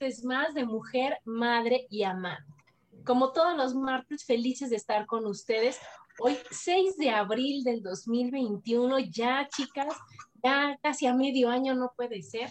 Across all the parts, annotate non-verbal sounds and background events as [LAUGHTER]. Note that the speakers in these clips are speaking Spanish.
martes más de Mujer, Madre y Amante. Como todos los martes, felices de estar con ustedes. Hoy, 6 de abril del 2021, ya chicas, ya casi a medio año no puede ser.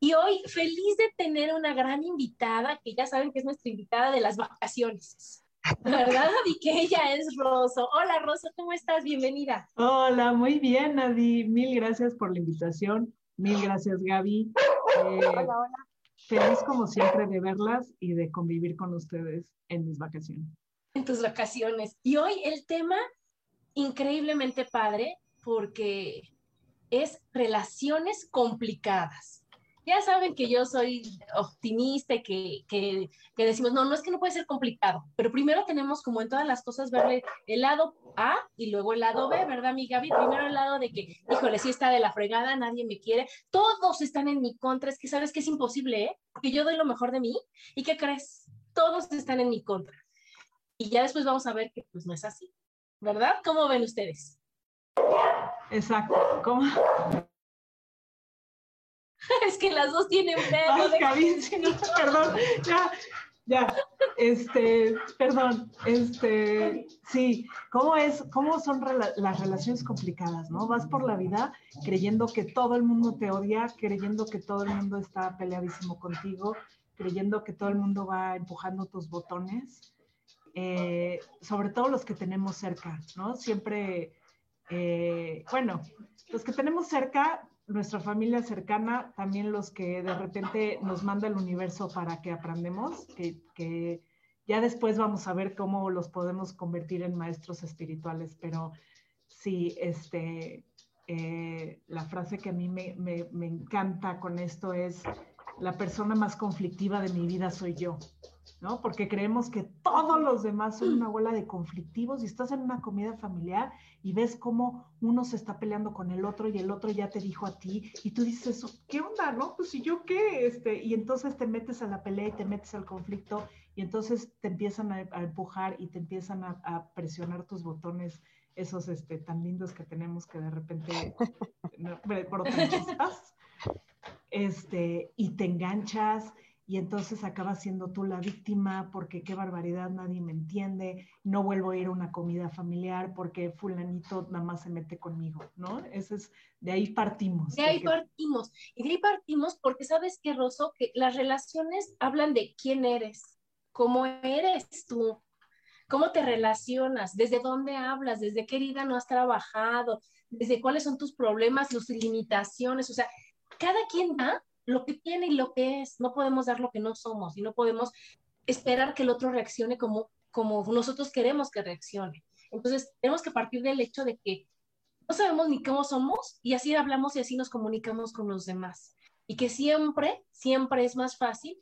Y hoy, feliz de tener una gran invitada, que ya saben que es nuestra invitada de las vacaciones. ¿Verdad, Y Que ella es Roso. Hola, Roso, ¿cómo estás? Bienvenida. Hola, muy bien, Adi. Mil gracias por la invitación. Mil gracias, Gaby. hola, hola. Feliz como siempre de verlas y de convivir con ustedes en mis vacaciones. En tus vacaciones. Y hoy el tema increíblemente padre porque es relaciones complicadas. Ya saben que yo soy optimista y que, que, que, decimos, no, no es que no puede ser complicado, pero primero tenemos como en todas las cosas verle el lado A y luego el lado B, ¿verdad, mi Gaby? Primero el lado de que, híjole, sí está de la fregada, nadie me quiere, todos están en mi contra, es que sabes que es imposible, ¿eh? Porque yo doy lo mejor de mí y ¿qué crees? Todos están en mi contra. Y ya después vamos a ver que pues no es así, ¿verdad? ¿Cómo ven ustedes? Exacto. ¿Cómo? [LAUGHS] es que las dos tienen [LAUGHS] pedo. perdón, ya, ya, este, perdón, este, sí, ¿cómo es, cómo son las relaciones complicadas, no? Vas por la vida creyendo que todo el mundo te odia, creyendo que todo el mundo está peleadísimo contigo, creyendo que todo el mundo va empujando tus botones, eh, sobre todo los que tenemos cerca, ¿no? Siempre, eh, bueno, los que tenemos cerca nuestra familia cercana, también los que de repente nos manda el universo para que aprendamos, que, ya después vamos a ver cómo los podemos convertir en maestros espirituales, pero sí, este, eh, la frase que a mí me, me encanta con esto es, la persona más conflictiva de mi vida soy yo. ¿No? Porque creemos que todos los demás son una bola de conflictivos y estás en una comida familiar y ves cómo uno se está peleando con el otro y el otro ya te dijo a ti y tú dices, ¿qué onda, no? Pues ¿y yo qué? Este, y entonces te metes a la pelea y te metes al conflicto y entonces te empiezan a, empujar y te empiezan a, presionar tus botones esos este, tan lindos que tenemos que de repente [LAUGHS] no, este, y te enganchas y entonces acabas siendo tú la víctima porque qué barbaridad, nadie me entiende, no vuelvo a ir a una comida familiar porque fulanito nada más se mete conmigo, ¿no? Ese es, de ahí partimos. De ahí partimos. Y de ahí partimos porque sabes que, Rosso, que las relaciones hablan de quién eres, cómo eres tú, cómo te relacionas, desde dónde hablas, desde qué herida no has trabajado, desde cuáles son tus problemas, tus limitaciones, o sea, cada quien da lo que tiene y lo que es. No podemos dar lo que no somos y no podemos esperar que el otro reaccione como, como nosotros queremos que reaccione. Entonces, tenemos que partir del hecho de que no sabemos ni cómo somos y así hablamos y así nos comunicamos con los demás. Y que siempre, siempre es más fácil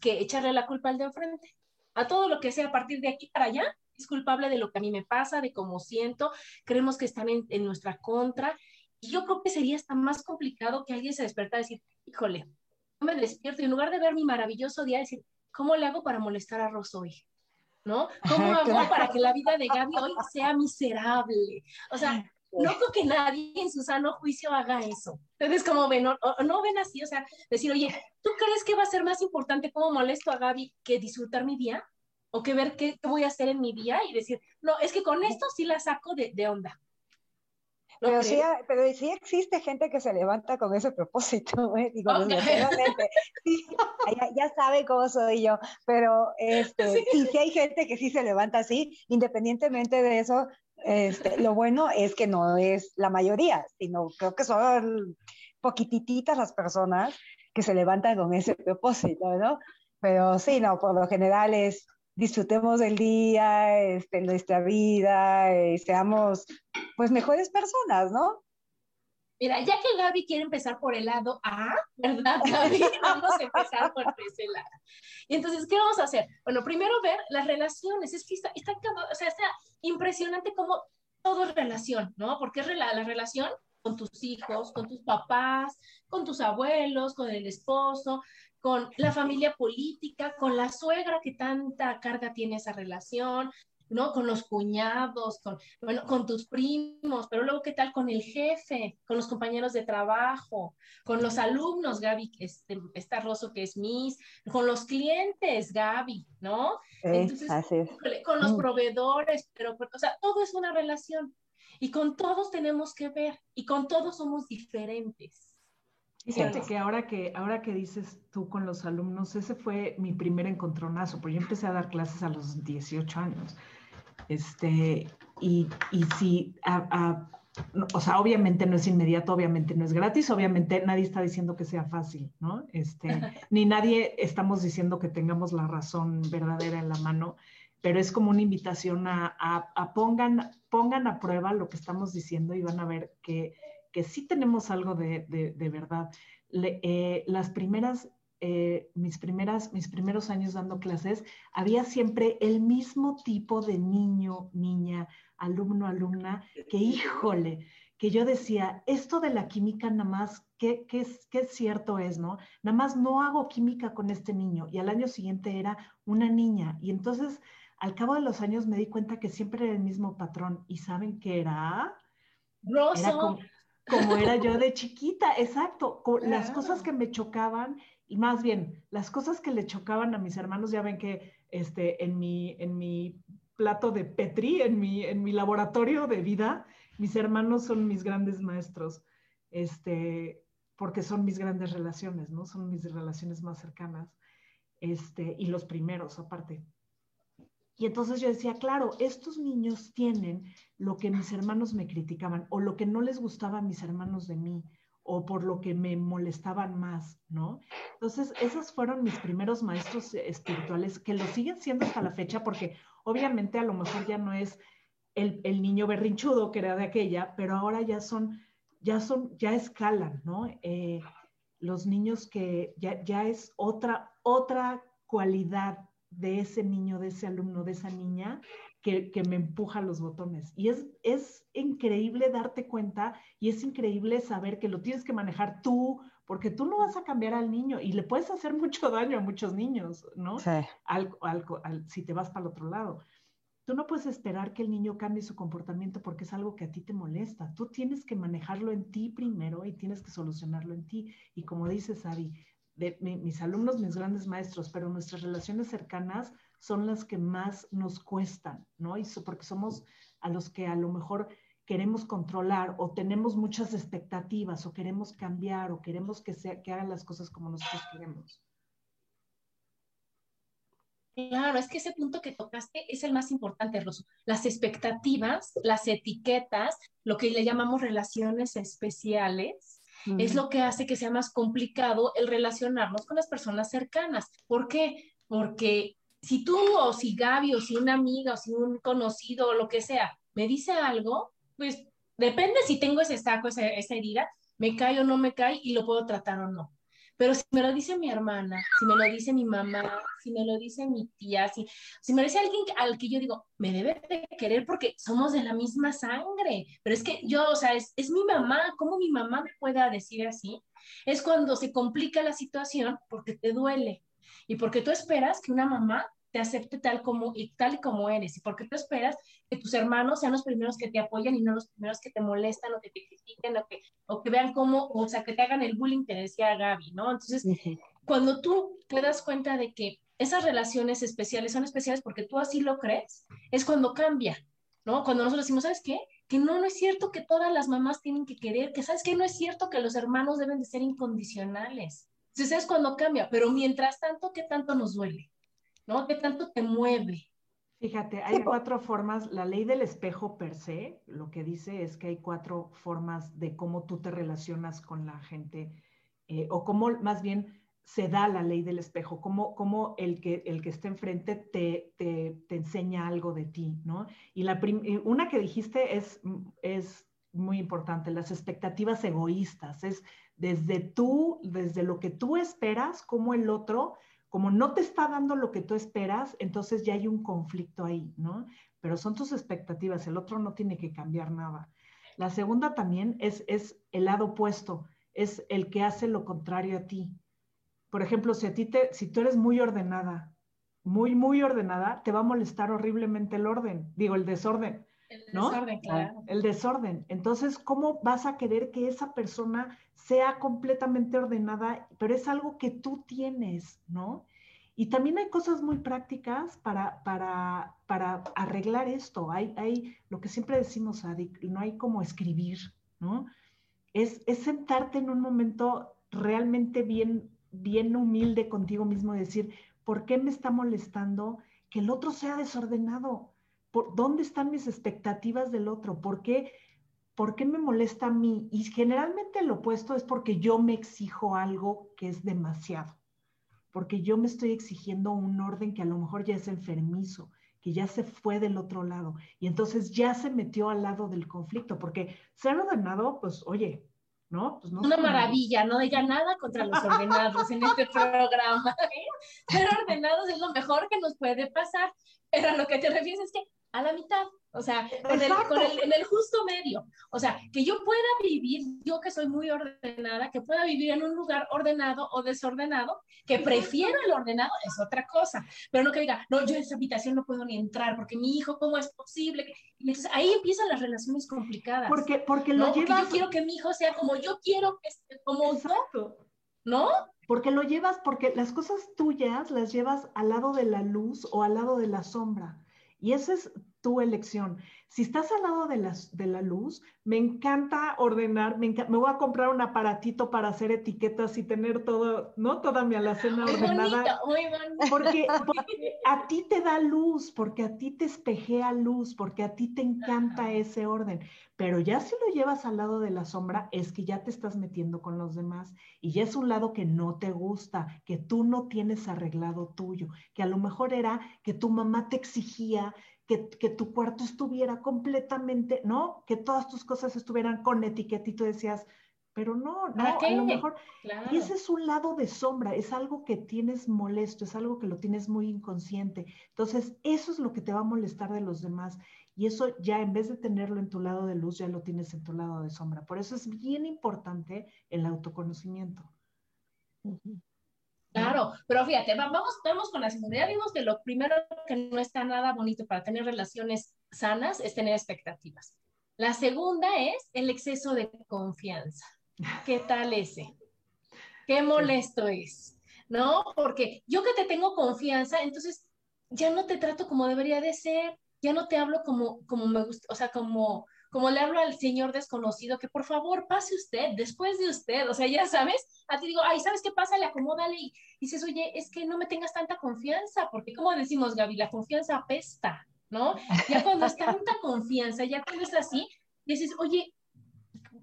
que echarle la culpa al de enfrente. A todo lo que sea a partir de aquí para allá, es culpable de lo que a mí me pasa, de cómo siento, creemos que están en, nuestra contra yo creo que sería hasta más complicado que alguien se despertara y decir, híjole, no me despierto y en lugar de ver mi maravilloso día, decir, ¿cómo le hago para molestar a Ross hoy? ¿No? ¿Cómo hago para que la vida de Gaby hoy sea miserable? O sea, no creo que nadie en su sano juicio haga eso. Entonces, como ven, no, no ven así, o sea, decir, oye, ¿tú crees que va a ser más importante cómo molesto a Gaby que disfrutar mi día? o que ver qué, voy a hacer en mi día y decir, no, es que con esto sí la saco de, de onda. Pero sí, pero sí existe gente que se levanta con ese propósito, [LAUGHS] ¿eh? digo, sí, ya, ya, sabe cómo soy yo, pero este, sí. sí, hay gente que sí se levanta así, independientemente de eso, este, lo bueno es que no es la mayoría, sino creo que son poquititas las personas que se levantan con ese propósito, ¿no? Pero sí, no, por lo general es disfrutemos del día, este, nuestra vida, y seamos pues mejores personas, ¿no? Mira, ya que Gaby quiere empezar por el lado A, ¿verdad, [LAUGHS] Gaby? Vamos a empezar por ese lado. Y entonces, ¿qué vamos a hacer? Bueno, primero ver las relaciones. Es que está, está, o sea, está impresionante cómo todo es relación, ¿no? Porque es la, la relación con tus hijos, con tus papás, con tus abuelos, con el esposo, con la familia política, con la suegra que tanta carga tiene esa relación, ¿no? Con los cuñados, con, bueno, con tus primos, pero luego, ¿qué tal con el jefe, con los compañeros de trabajo, con los alumnos, Gaby, este, está Rosso que es Miss, con los clientes, Gaby, ¿no? Entonces, con los mm. proveedores, pero, o sea, todo es una relación y con todos tenemos que ver y con todos somos diferentes. Fíjate que ahora que ahora que dices tú con los alumnos, ese fue mi primer encontronazo, porque yo empecé a dar clases a los 18 años. Este, y, y sí, o sea, obviamente no es inmediato, obviamente no es gratis, obviamente nadie está diciendo que sea fácil, ¿no? Este, [LAUGHS] ni nadie estamos diciendo que tengamos la razón verdadera en la mano, pero es como una invitación a, a, pongan, pongan a prueba lo que estamos diciendo y van a ver que que sí tenemos algo de, de, verdad. Eh, las primeras, eh, mis primeras, mis primeros años dando clases, había siempre el mismo tipo de niño, niña, alumno, alumna, que híjole, que yo decía, esto de la química nada más, ¿qué, qué, qué cierto es, no? Nada más no hago química con este niño. Y al año siguiente era una niña. Y entonces, al cabo de los años me di cuenta que siempre era el mismo patrón. ¿Y saben qué era? Rosa como era yo de chiquita, exacto. Las cosas que me chocaban, y más bien, las cosas que le chocaban a mis hermanos, ya ven que este, en, mi, en mi plato de Petri, en mi, en mi laboratorio de vida, mis hermanos son mis grandes maestros, este, porque son mis grandes relaciones, ¿no? Son mis relaciones más cercanas, este, y los primeros aparte. Y entonces yo decía, claro, estos niños tienen lo que mis hermanos me criticaban o lo que no les gustaba a mis hermanos de mí o por lo que me molestaban más, ¿no? Entonces, esos fueron mis primeros maestros espirituales que lo siguen siendo hasta la fecha porque obviamente a lo mejor ya no es el, el niño berrinchudo que era de aquella, pero ahora ya son, ya son, ya escalan, ¿no? Eh, los niños que ya, ya es otra, otra cualidad de ese niño, de ese alumno, de esa niña que, me empuja los botones. Y es, es increíble darte cuenta y es increíble saber que lo tienes que manejar tú, porque tú no vas a cambiar al niño y le puedes hacer [LAUGHS] mucho daño a muchos niños, ¿no? Sí. si te vas para el otro lado. Tú no puedes esperar que el niño cambie su comportamiento porque es algo que a ti te molesta. Tú tienes que manejarlo en ti primero y tienes que solucionarlo en ti. Y como dices, Abby, de, mis alumnos, mis grandes maestros, pero nuestras relaciones cercanas son las que más nos cuestan, ¿no? Y porque somos a los que a lo mejor queremos controlar o tenemos muchas expectativas o queremos cambiar o queremos que, sea, que hagan las cosas como nosotros queremos. Claro, es que ese punto que tocaste es el más importante, Rosso. Las expectativas, las etiquetas, lo que le llamamos relaciones especiales, es lo que hace que sea más complicado el relacionarnos con las personas cercanas. ¿Por qué? Porque si tú o si Gaby o si una amiga o si un conocido o lo que sea me dice algo, pues depende si tengo ese saco, esa, esa herida, me cae o no me cae y lo puedo tratar o no. Pero si me lo dice mi hermana, si me lo dice mi mamá, si me lo dice mi tía, si, si me lo dice alguien al que yo digo, me debe de querer porque somos de la misma sangre, pero es que yo, o sea, es, es mi mamá, ¿cómo mi mamá me pueda decir así? Es cuando se complica la situación porque te duele y porque tú esperas que una mamá te acepte tal como y tal y como eres y porque tú esperas que tus hermanos sean los primeros que te apoyan y no los primeros que te molestan o que te critiquen o que, o que vean cómo, o sea, que te hagan el bullying, te decía Gaby, ¿no? Entonces, cuando tú te das cuenta de que esas relaciones especiales son especiales porque tú así lo crees, es cuando cambia, ¿no? Cuando nosotros decimos, ¿sabes qué? Que no, no es cierto que todas las mamás tienen que querer, que sabes qué? No es cierto que los hermanos deben de ser incondicionales. Entonces es cuando cambia, pero mientras tanto, ¿qué tanto nos duele? ¿No? ¿Qué tanto te mueve? Fíjate, hay cuatro formas, la ley del espejo per se, lo que dice es que hay cuatro formas de cómo tú te relacionas con la gente, eh, o cómo más bien se da la ley del espejo, cómo, cómo el, que, el que está enfrente te, te, te enseña algo de ti, ¿no? Y la una que dijiste es, es muy importante, las expectativas egoístas, es desde tú, desde lo que tú esperas, como el otro como no te está dando lo que tú esperas, entonces ya hay un conflicto ahí, ¿no? Pero son tus expectativas, el otro no tiene que cambiar nada. La segunda también es, es el lado opuesto, es el que hace lo contrario a ti. Por ejemplo, si a ti te, si tú eres muy ordenada, muy, muy ordenada, te va a molestar horriblemente el orden, digo, el desorden. El desorden, claro. El desorden. Entonces, ¿cómo vas a querer que esa persona sea completamente ordenada? Pero es algo que tú tienes, ¿no? Y también hay cosas muy prácticas para, para, para arreglar esto. Hay, hay lo que siempre decimos, no hay como escribir, ¿no? Es, es sentarte en un momento realmente bien, bien humilde contigo mismo y decir, ¿por qué me está molestando que el otro sea desordenado? ¿Dónde están mis expectativas del otro? ¿Por qué, ¿Por qué me molesta a mí? Y generalmente lo opuesto es porque yo me exijo algo que es demasiado, porque yo me estoy exigiendo un orden que a lo mejor ya es enfermizo, que ya se fue del otro lado y entonces ya se metió al lado del conflicto, porque ser ordenado, pues oye, ¿no? Pues no Una maravilla, no diga nada contra los ordenados en este programa. ¿eh? Ser ordenados es lo mejor que nos puede pasar, pero a lo que te refieres es que a la mitad, o sea, con el, con el, en el justo medio. O sea, que yo pueda vivir, yo que soy muy ordenada, que pueda vivir en un lugar ordenado o desordenado, que prefiero el ordenado, es otra cosa. Pero no que diga, no, yo en esa habitación no puedo ni entrar porque mi hijo, ¿cómo es posible? entonces ahí empiezan las relaciones complicadas. Porque, porque lo ¿no? llevas... Porque yo quiero que mi hijo sea como yo quiero que esté, como Exacto. ¿no? Porque lo llevas, porque las cosas tuyas las llevas al lado de la luz o al lado de la sombra. Y esa es tu elección. Si estás al lado de, las, de la luz, me encanta ordenar, me, me, voy a comprar un aparatito para hacer etiquetas y tener todo, ¿no? Toda mi alacena ordenada. Muy bonito, Porque, [LAUGHS] porque, a ti te da luz, porque a ti te espejea luz, porque a ti te encanta ese orden. Pero ya si lo llevas al lado de la sombra, es que ya te estás metiendo con los demás y ya es un lado que no te gusta, que tú no tienes arreglado tuyo, que a lo mejor era que tu mamá te exigía que, que, tu cuarto estuviera completamente, ¿no? Que todas tus cosas estuvieran con etiqueta y tú decías, pero no, no, a lo mejor. Claro. Y ese es un lado de sombra, es algo que tienes molesto, es algo que lo tienes muy inconsciente. Entonces, eso es lo que te va a molestar de los demás. Y eso ya en vez de tenerlo en tu lado de luz, ya lo tienes en tu lado de sombra. Por eso es bien importante el autoconocimiento. Uh -huh. Claro, pero fíjate, vamos, vamos con la segunda. Ya vimos que lo primero que no está nada bonito para tener relaciones sanas es tener expectativas. La segunda es el exceso de confianza. ¿Qué tal ese? Qué molesto es, ¿no? Porque yo que te tengo confianza, entonces ya no te trato como debería de ser, ya no te hablo como, como me gusta, o sea, como, como le hablo al señor desconocido, que por favor pase usted, después de usted, o sea, ya sabes, a ti digo, ay, ¿sabes qué pasa? Le acomódale y dices, oye, es que no me tengas tanta confianza, porque como decimos, Gaby, la confianza apesta, ¿no? Ya cuando es tanta [LAUGHS] confianza, ya cuando es así, dices, oye,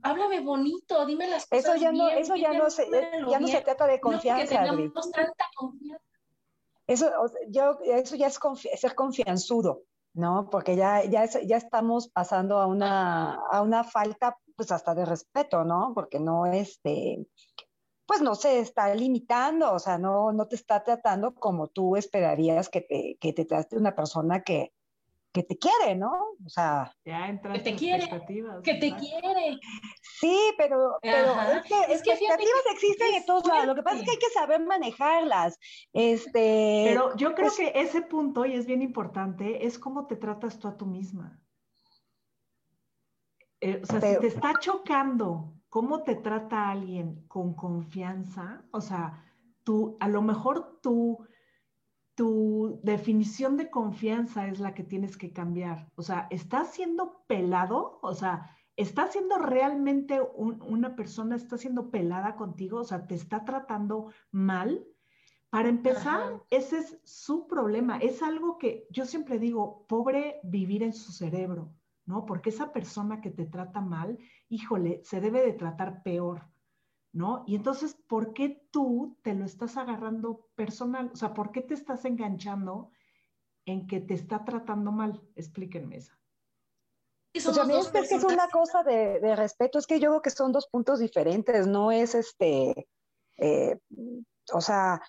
háblame bonito, dime las cosas Eso ya no, eso ya no se, ya no se trata de confianza, no, que tanta confianza. Eso, yo, eso ya es confi ser confianzudo. ¿No? Porque ya, ya, ya estamos pasando a una, a una falta, pues hasta de respeto, ¿no? Porque no, este, pues no se está limitando, o sea, no, no te está tratando como tú esperarías que te, que te trate una persona que, que te quiere, ¿no? O sea, ya que te quiere, que te quiere. Sí, pero, pero es que, es que expectativas existen en todos lados. Lo que pasa es que hay que saber manejarlas. Este, pero yo creo pues, que ese punto, y es bien importante, es cómo te tratas tú a tú misma. Eh, o sea, pero, si te está chocando cómo te trata alguien con confianza, o sea, tú, a lo mejor tú tu definición de confianza es la que tienes que cambiar. O sea, ¿estás siendo pelado? O sea, ¿está siendo realmente una persona, está siendo pelada contigo? O sea, ¿te está tratando mal? Para empezar, ese es su problema. Es algo que yo siempre digo, pobre vivir en su cerebro, ¿no? Porque esa persona que te trata mal, híjole, se debe de tratar peor, ¿no? Y entonces, ¿por qué tú te lo estás agarrando personal? O sea, ¿por qué te estás enganchando en que te está tratando mal? Explíquenme esa. Pues a mí es que es una cosa de, de, respeto, es que yo creo que son dos puntos diferentes, no es este, eh, o sea,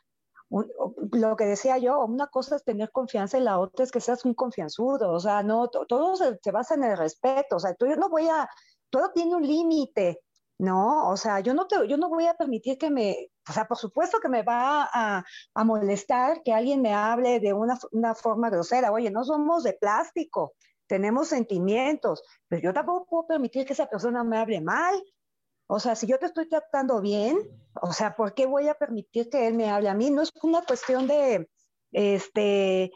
lo que decía yo, una cosa es tener confianza y la otra es que seas un confianzudo, o sea, no, todo se, basa en el respeto, o sea, tú, yo no voy a, todo tiene un límite, ¿no? O sea, yo no, te, yo no voy a permitir que me, o sea, por supuesto que me va a, a molestar que alguien me hable de una, una, forma grosera, oye, no somos de plástico, tenemos sentimientos, pero yo tampoco puedo permitir que esa persona me hable mal, o sea, si yo te estoy tratando bien, o sea, ¿por qué voy a permitir que él me hable a mí? No es una cuestión de, este,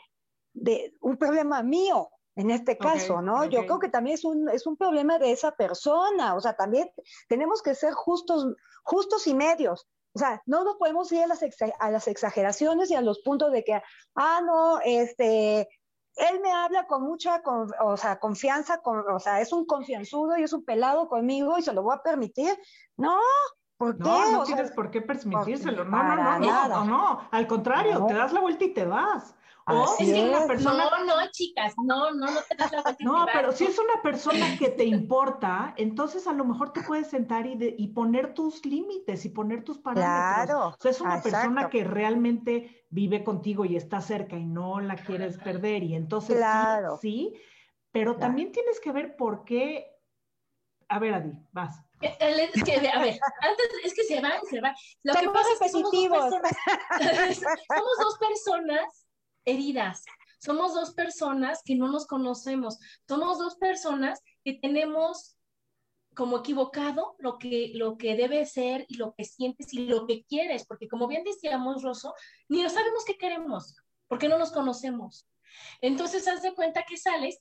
de un problema mío, en este caso, ¿no? Yo creo que también es un, es un problema de esa persona, o sea, también tenemos que ser justos, justos y medios. O sea, no nos podemos ir a las, a las exageraciones y a los puntos de que, ah, no, este, él me habla con mucha o sea, confianza, con, o sea, es un confianzudo y es un pelado conmigo y se lo voy a permitir. No, ¿por qué? No, no tienes por qué permitírselo. No, no, no, no, no, no, al contrario, te das la vuelta y te vas. O es que una persona. No, no, chicas, no, no, no te das la. [LAUGHS] No, pero si es una persona que te importa, entonces a lo mejor te puedes sentar y, y poner tus límites y poner tus parámetros. Claro. O sea, es una persona que realmente vive contigo y está cerca y no la quieres perder. Y entonces claro. sí, sí, pero también tienes que ver por qué. A ver, Adi, vas. Es que, a ver, antes es que se van, se van. Lo que pasa es que somos dos personas, [LAUGHS] somos dos personas heridas. Somos dos personas que no nos conocemos. Somos dos personas que tenemos como equivocado lo que, lo que debe ser y lo que sientes y lo que quieres, porque como bien decíamos, Rosso, ni no sabemos qué queremos, porque no nos conocemos. Entonces, haz de cuenta que sales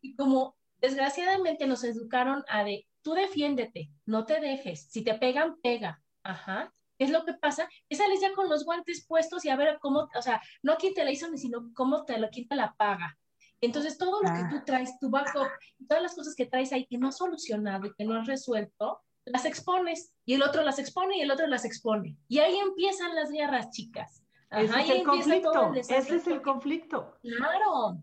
y como desgraciadamente nos educaron a de, tú defiéndete, no te dejes, si te pegan, pega, ajá, ¿Qué es lo que pasa? Que sales ya con los guantes puestos y a ver cómo, o sea, no quién te la hizo, sino cómo te lo, quién te la paga. Entonces, todo lo que tú traes, tu backup, todas las cosas que traes ahí que no has solucionado y que no has resuelto, las expones y el otro las expone y el otro las expone. Y ahí empiezan las guerras, chicas. Ese es el conflicto. Ese es el conflicto. Claro.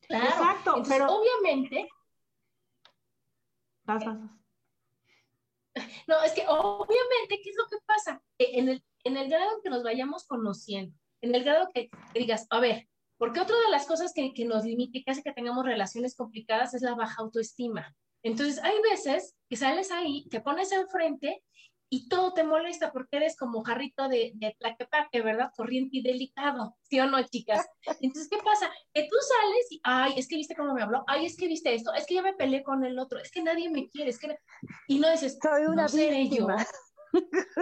Claro. Exacto. pero obviamente. Vas, vas, [LAUGHS] No, es que obviamente, ¿qué es lo que pasa? En el, en el grado que nos vayamos conociendo, en el grado que, digas, a ver, porque otra de las cosas que, que nos limita y que hace que tengamos relaciones complicadas es la baja autoestima. Entonces, hay veces que sales ahí, te pones enfrente y todo te molesta porque eres como jarrito de, de plaquepaque, ¿verdad? Corriente y delicado, ¿sí o no, chicas? [LAUGHS] Entonces, ¿qué pasa? Que tú sales y, ay, es que viste cómo me habló, ay, es que viste esto, es que ya me peleé con el otro, es que nadie me quiere, es que... Y no dices, soy una no seré yo. [LAUGHS]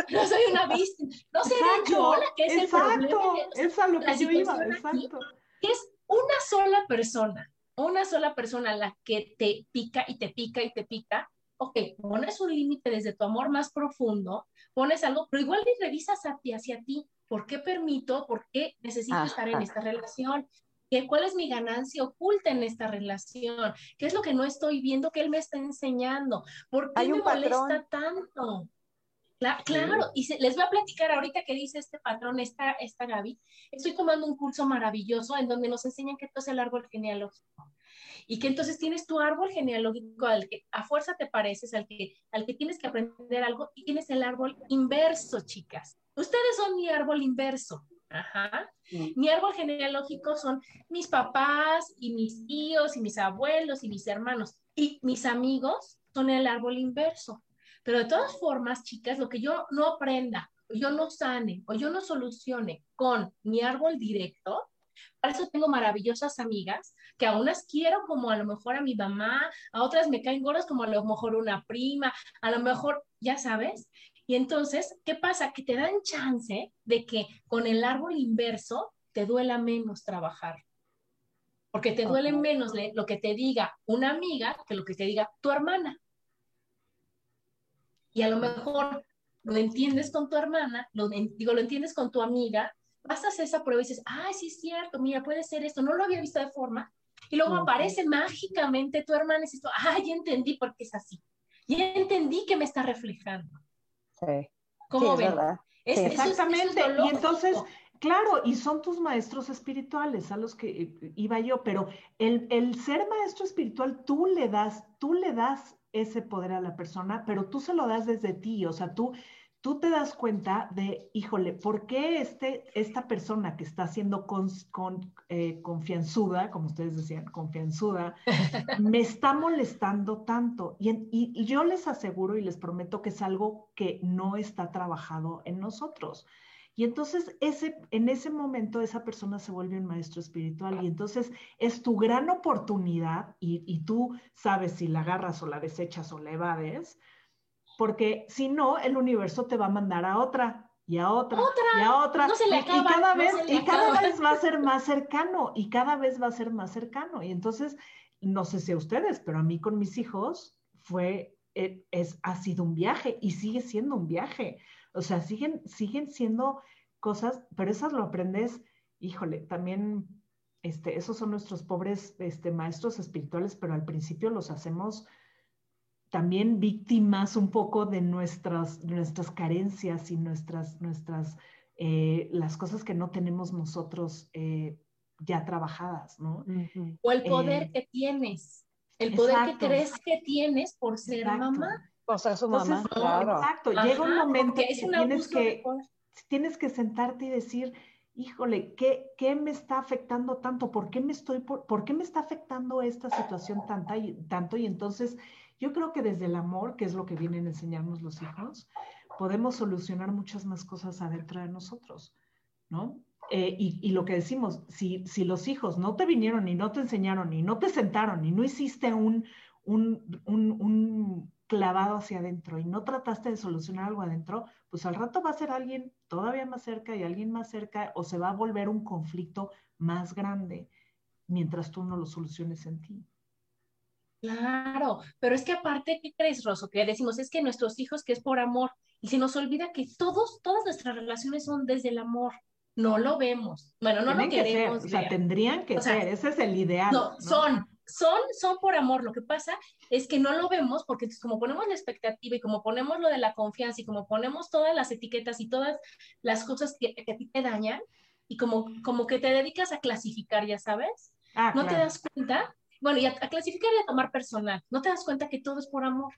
No soy una víctima, no seré yo la que es el problema. es lo que yo iba, exacto. es una sola persona, una sola persona la que te pica y te pica y te pica, ok, pones un límite desde tu amor más profundo, pones algo, pero igual y revisas hacia ti, ¿por qué permito? ¿Por qué necesito estar en esta relación? ¿Qué, ¿Cuál es mi ganancia oculta en esta relación? ¿Qué es lo que no estoy viendo que él me está enseñando? ¿Por qué me molesta tanto? Claro, y les voy a platicar ahorita que dice este patrón, esta, esta Gaby. Estoy tomando un curso maravilloso en donde nos enseñan que esto es el árbol genealógico y que entonces tienes tu árbol genealógico al que a fuerza te pareces, al que, al que tienes que aprender algo y tienes el árbol inverso, chicas. Ustedes son mi árbol inverso. Ajá. Mi árbol genealógico son mis papás y mis tíos y mis abuelos y mis hermanos y mis amigos son el árbol inverso. Pero de todas formas, chicas, lo que yo no aprenda, o yo no sane, o yo no solucione con mi árbol directo, para eso tengo maravillosas amigas que a unas quiero como a lo mejor a mi mamá, a otras me caen gordas como a lo mejor una prima, a lo mejor, ya sabes. Y entonces, ¿qué pasa? Que te dan chance de que con el árbol inverso te duela menos trabajar. Porque te duele menos lo que te diga una amiga que lo que te diga tu hermana. Y a lo mejor lo entiendes con tu hermana, lo, digo, lo entiendes con tu amiga, hacer esa prueba y dices, ah, sí es cierto, mira, puede ser esto, no lo había visto de forma. Y luego aparece mágicamente tu hermana y dices, ah, ya entendí por qué es así. Ya entendí que me está reflejando. Sí. ¿Cómo ven? exactamente. y entonces, claro, y son tus maestros espirituales a los que eh, iba yo, pero el, el ser maestro espiritual, tú le das, tú le das ese poder a la persona, pero tú se lo das desde ti, o sea, tú, tú te das cuenta de, híjole, ¿por qué este, esta persona que está siendo con, eh, confianzuda, como ustedes decían, confianzuda, [LAUGHS] me está molestando tanto? Y, y, yo les aseguro y les prometo que es algo que no está trabajado en nosotros. Y entonces ese, en ese momento esa persona se vuelve un maestro espiritual y entonces es tu gran oportunidad y, y tú sabes si la agarras o la desechas o la evades, porque si no, el universo te va a mandar a otra y a otra, y a otra. y, cada vez, y cada vez va a ser más cercano y cada vez va a ser más cercano. Y entonces, no sé si a ustedes, pero a mí con mis hijos fue, eh, es, ha sido un viaje y sigue siendo un viaje. O sea, siguen, siguen siendo cosas, pero esas lo aprendes, híjole, también, este, esos son nuestros pobres este, maestros espirituales, pero al principio los hacemos también víctimas un poco de nuestras, nuestras carencias y nuestras, nuestras eh, las cosas que no tenemos nosotros eh, ya trabajadas, ¿no? O el poder eh, que tienes, el poder que crees que tienes por ser mamá. O sea, su mamá, claro. Exacto, llega un momento que, tienes que, tienes que sentarte y decir, híjole, ¿qué, ¿qué, me está afectando tanto? ¿Por qué me estoy, por, por qué me está afectando esta situación tanta y, tanto? Y entonces yo creo que desde el amor, que es lo que vienen a enseñarnos los hijos, podemos solucionar muchas más cosas adentro de nosotros, ¿no? Eh, y, y, lo que decimos, si, si los hijos no te vinieron y no te enseñaron y no te sentaron y no hiciste un, un, un, un clavado hacia adentro y no trataste de solucionar algo adentro, pues al rato va a ser alguien todavía más cerca y alguien más cerca o se va a volver un conflicto más grande mientras tú no lo soluciones en ti. Claro, pero es que aparte, ¿qué crees, Rosso? Que decimos, es que nuestros hijos, que es por amor, y se nos olvida que todos, todas nuestras relaciones son desde el amor. No lo vemos. Bueno, no lo queremos. o sea, tendrían que ser, ese es el ideal. No, son, son, son por amor. Lo que pasa es que no lo vemos porque como ponemos la expectativa y como ponemos lo de la confianza y como ponemos todas las etiquetas y todas las cosas que, a ti te dañan y como, como que te dedicas a clasificar, ya sabes, ah, no te das cuenta bueno, y a, clasificar y a tomar personal. No te das cuenta que todo es por amor.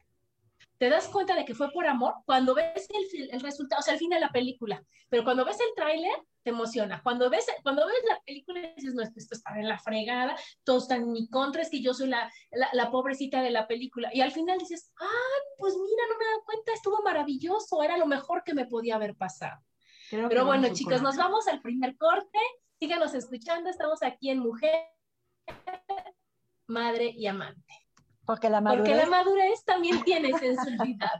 Te das cuenta de que fue por amor cuando ves el, el resultado, o sea, el fin de la película. Pero cuando ves el tráiler, te emociona. Cuando ves, cuando ves la película, dices, no, esto está en la fregada, todos están en mi contra, es que yo soy la, la, pobrecita de la película. Y al final dices, ah, pues mira, no me he dado cuenta, estuvo maravilloso, era lo mejor que me podía haber pasado. Pero bueno, chicos, nos vamos al primer corte. Síganos escuchando, estamos aquí en Mujer madre y amante. Porque la madurez, Porque la madurez también tiene sensibilidad.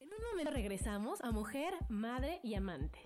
En un momento regresamos a mujer, madre y amante.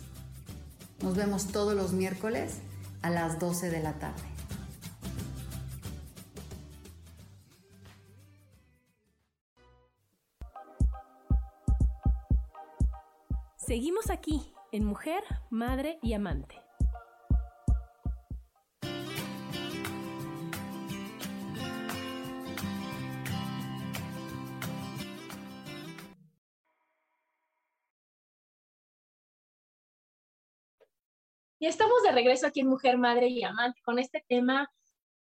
Nos vemos todos los miércoles a las 12 de la tarde. Seguimos aquí en Mujer, Madre y Amante. Y estamos de regreso aquí en Mujer, Madre y Amante con este tema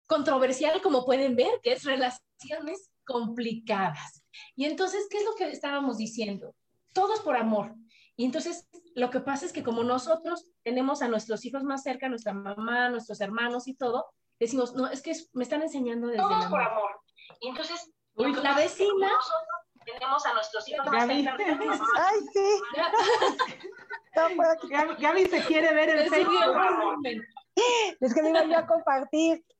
controversial, como pueden ver, que es relaciones complicadas. Y entonces, ¿qué es lo que estábamos diciendo? Todos por amor. Y entonces, lo que pasa es que como nosotros tenemos a nuestros hijos más cerca, nuestra mamá, nuestros hermanos y todo, decimos, no, es que me están enseñando desde Todos por amor. Y entonces, la vecina... Tenemos a nuestros hijos más cerca. Ay, sí. [LAUGHS] Gaby, se quiere ver el Facebook. [LAUGHS] Es que me iba a compartir. [LAUGHS]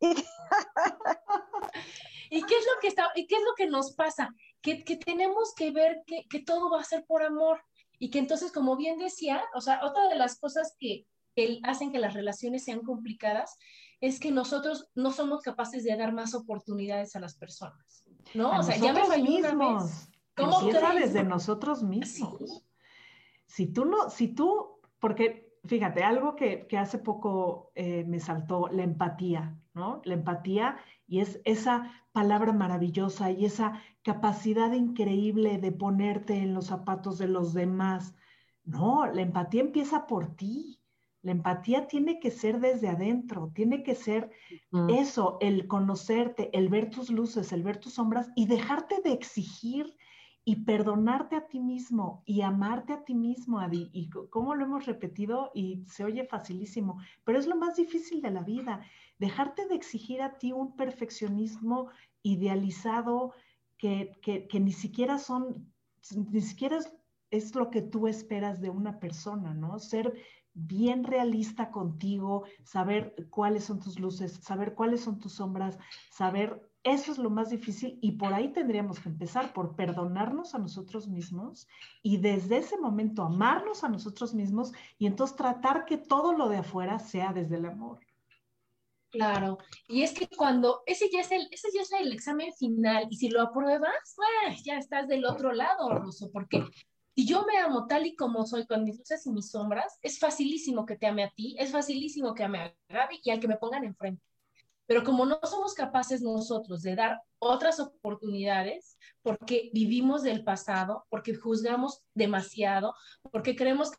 ¿Y qué es lo que está, y qué es lo que nos pasa? Que, que tenemos que ver que, que, todo va a ser por amor y que entonces, como bien decía, o sea, otra de las cosas que, que hacen que las relaciones sean complicadas es que nosotros no somos capaces de dar más oportunidades a las personas, ¿no? o sea, ya me una vez. ¿Cómo Empieza desde nosotros mismos si tú no, si tú, porque fíjate, algo que, hace poco eh, me saltó, la empatía, ¿no? La empatía y es esa palabra maravillosa y esa capacidad increíble de ponerte en los zapatos de los demás. No, la empatía empieza por ti. La empatía tiene que ser desde adentro, tiene que ser eso, el conocerte, el ver tus luces, el ver tus sombras y dejarte de exigir y perdonarte a ti mismo y amarte a ti mismo, Adi. Y como lo hemos repetido y se oye facilísimo, pero es lo más difícil de la vida, dejarte de exigir a ti un perfeccionismo idealizado que, que, ni siquiera son, ni siquiera es, es lo que tú esperas de una persona, ¿no? Ser bien realista contigo, saber cuáles son tus luces, saber cuáles son tus sombras, saber eso es lo más difícil y por ahí tendríamos que empezar por perdonarnos a nosotros mismos y desde ese momento amarnos a nosotros mismos y entonces tratar que todo lo de afuera sea desde el amor. Claro, y es que cuando ese ya es el, ese ya es el examen final y si lo apruebas, pues ya estás del otro lado, Ruso, porque si yo me amo tal y como soy, con mis luces y mis sombras, es facilísimo que te ame a ti, es facilísimo que ame a Gaby y al que me pongan enfrente. Pero como no somos capaces nosotros de dar otras oportunidades, porque vivimos del pasado, porque juzgamos demasiado, porque creemos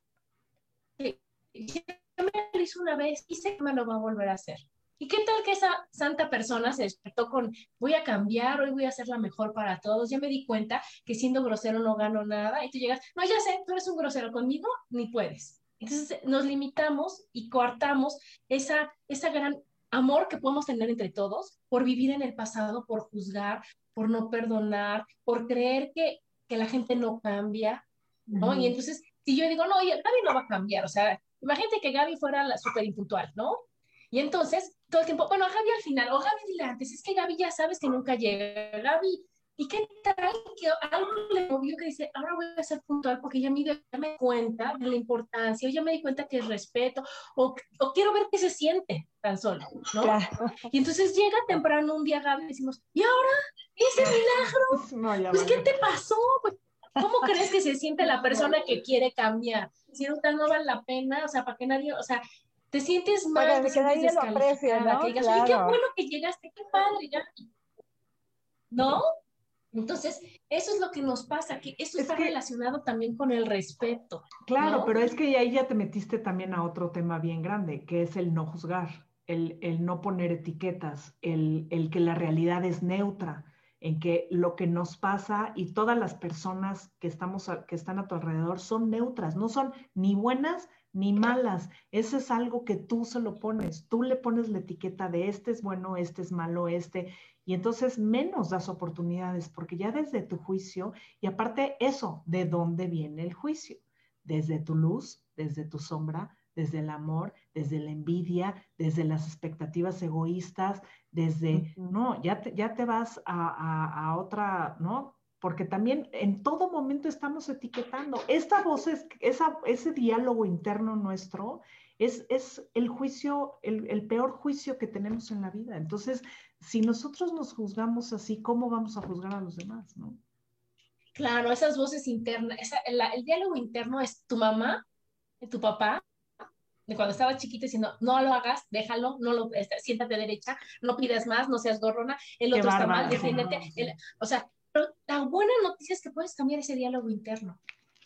que ya me lo hizo una vez y sé que me lo va a volver a hacer. ¿Y qué tal que esa santa persona se despertó con, voy a cambiar, hoy voy a ser la mejor para todos? Ya me di cuenta que siendo grosero no gano nada y tú llegas, no, ya sé, tú eres un grosero conmigo, ni puedes. Entonces nos limitamos y coartamos esa, esa gran amor que podemos tener entre todos por vivir en el pasado, por juzgar, por no perdonar, por creer que, que la gente no cambia, ¿no? Y entonces si yo digo, no, oye, Gaby no va a cambiar, o sea, imagínate que Gaby fuera súper impuntual, ¿no? Y entonces, todo el tiempo, bueno, Gaby al final, o Gaby dile antes, es que Gaby ya sabes que nunca llega, Gaby, ¿y qué tal que algo le movió que dice, ahora voy a ser puntual porque ya me, me cuenta de la importancia, o ya me di cuenta que es respeto, o, o quiero ver qué se siente tan solo, ¿no? Y entonces llega temprano un día Gaby y decimos, ¿y ahora? ¿Ese milagro? [LAUGHS] pues, ¿qué te pasó? Pues, ¿Cómo crees que se siente la persona que quiere cambiar? Si no, no vale la pena, o sea, para que nadie, o sea, te sientes mal, te sientes descalificada, ¿no? que digas, qué bueno que llegaste, qué padre, ya. ¿No? Entonces, eso es lo que nos pasa, que eso está relacionado también con el respeto. Claro, pero es que ahí ya te metiste también a otro tema bien grande, que es el no juzgar, el, el no poner etiquetas, el, el que la realidad es neutra en que lo que nos pasa y todas las personas que, estamos que están a tu alrededor son neutras, no son ni buenas ni malas. Eso es algo que tú se lo pones. Tú le pones la etiqueta de este es bueno, este es malo, este. Y entonces menos das oportunidades porque ya desde tu juicio, y aparte eso, ¿de dónde viene el juicio? Desde tu luz, desde tu sombra, desde el amor, desde la envidia, desde las expectativas egoístas, desde, no, ya te, ya te vas a, otra, ¿no? Porque también en todo momento estamos etiquetando. Esta voz, es, esa, ese diálogo interno nuestro es, es el juicio, el, el, peor juicio que tenemos en la vida. Entonces, si nosotros nos juzgamos así, ¿cómo vamos a juzgar a los demás, no? Claro, esas voces internas, el diálogo interno es tu mamá, tu papá, de cuando estaba chiquita diciendo, no lo hagas, déjalo, no lo, este, siéntate derecha, no pidas más, no seas gorrona, el otro está mal, defiéndete. o sea, la buena noticia es que puedes cambiar ese diálogo interno.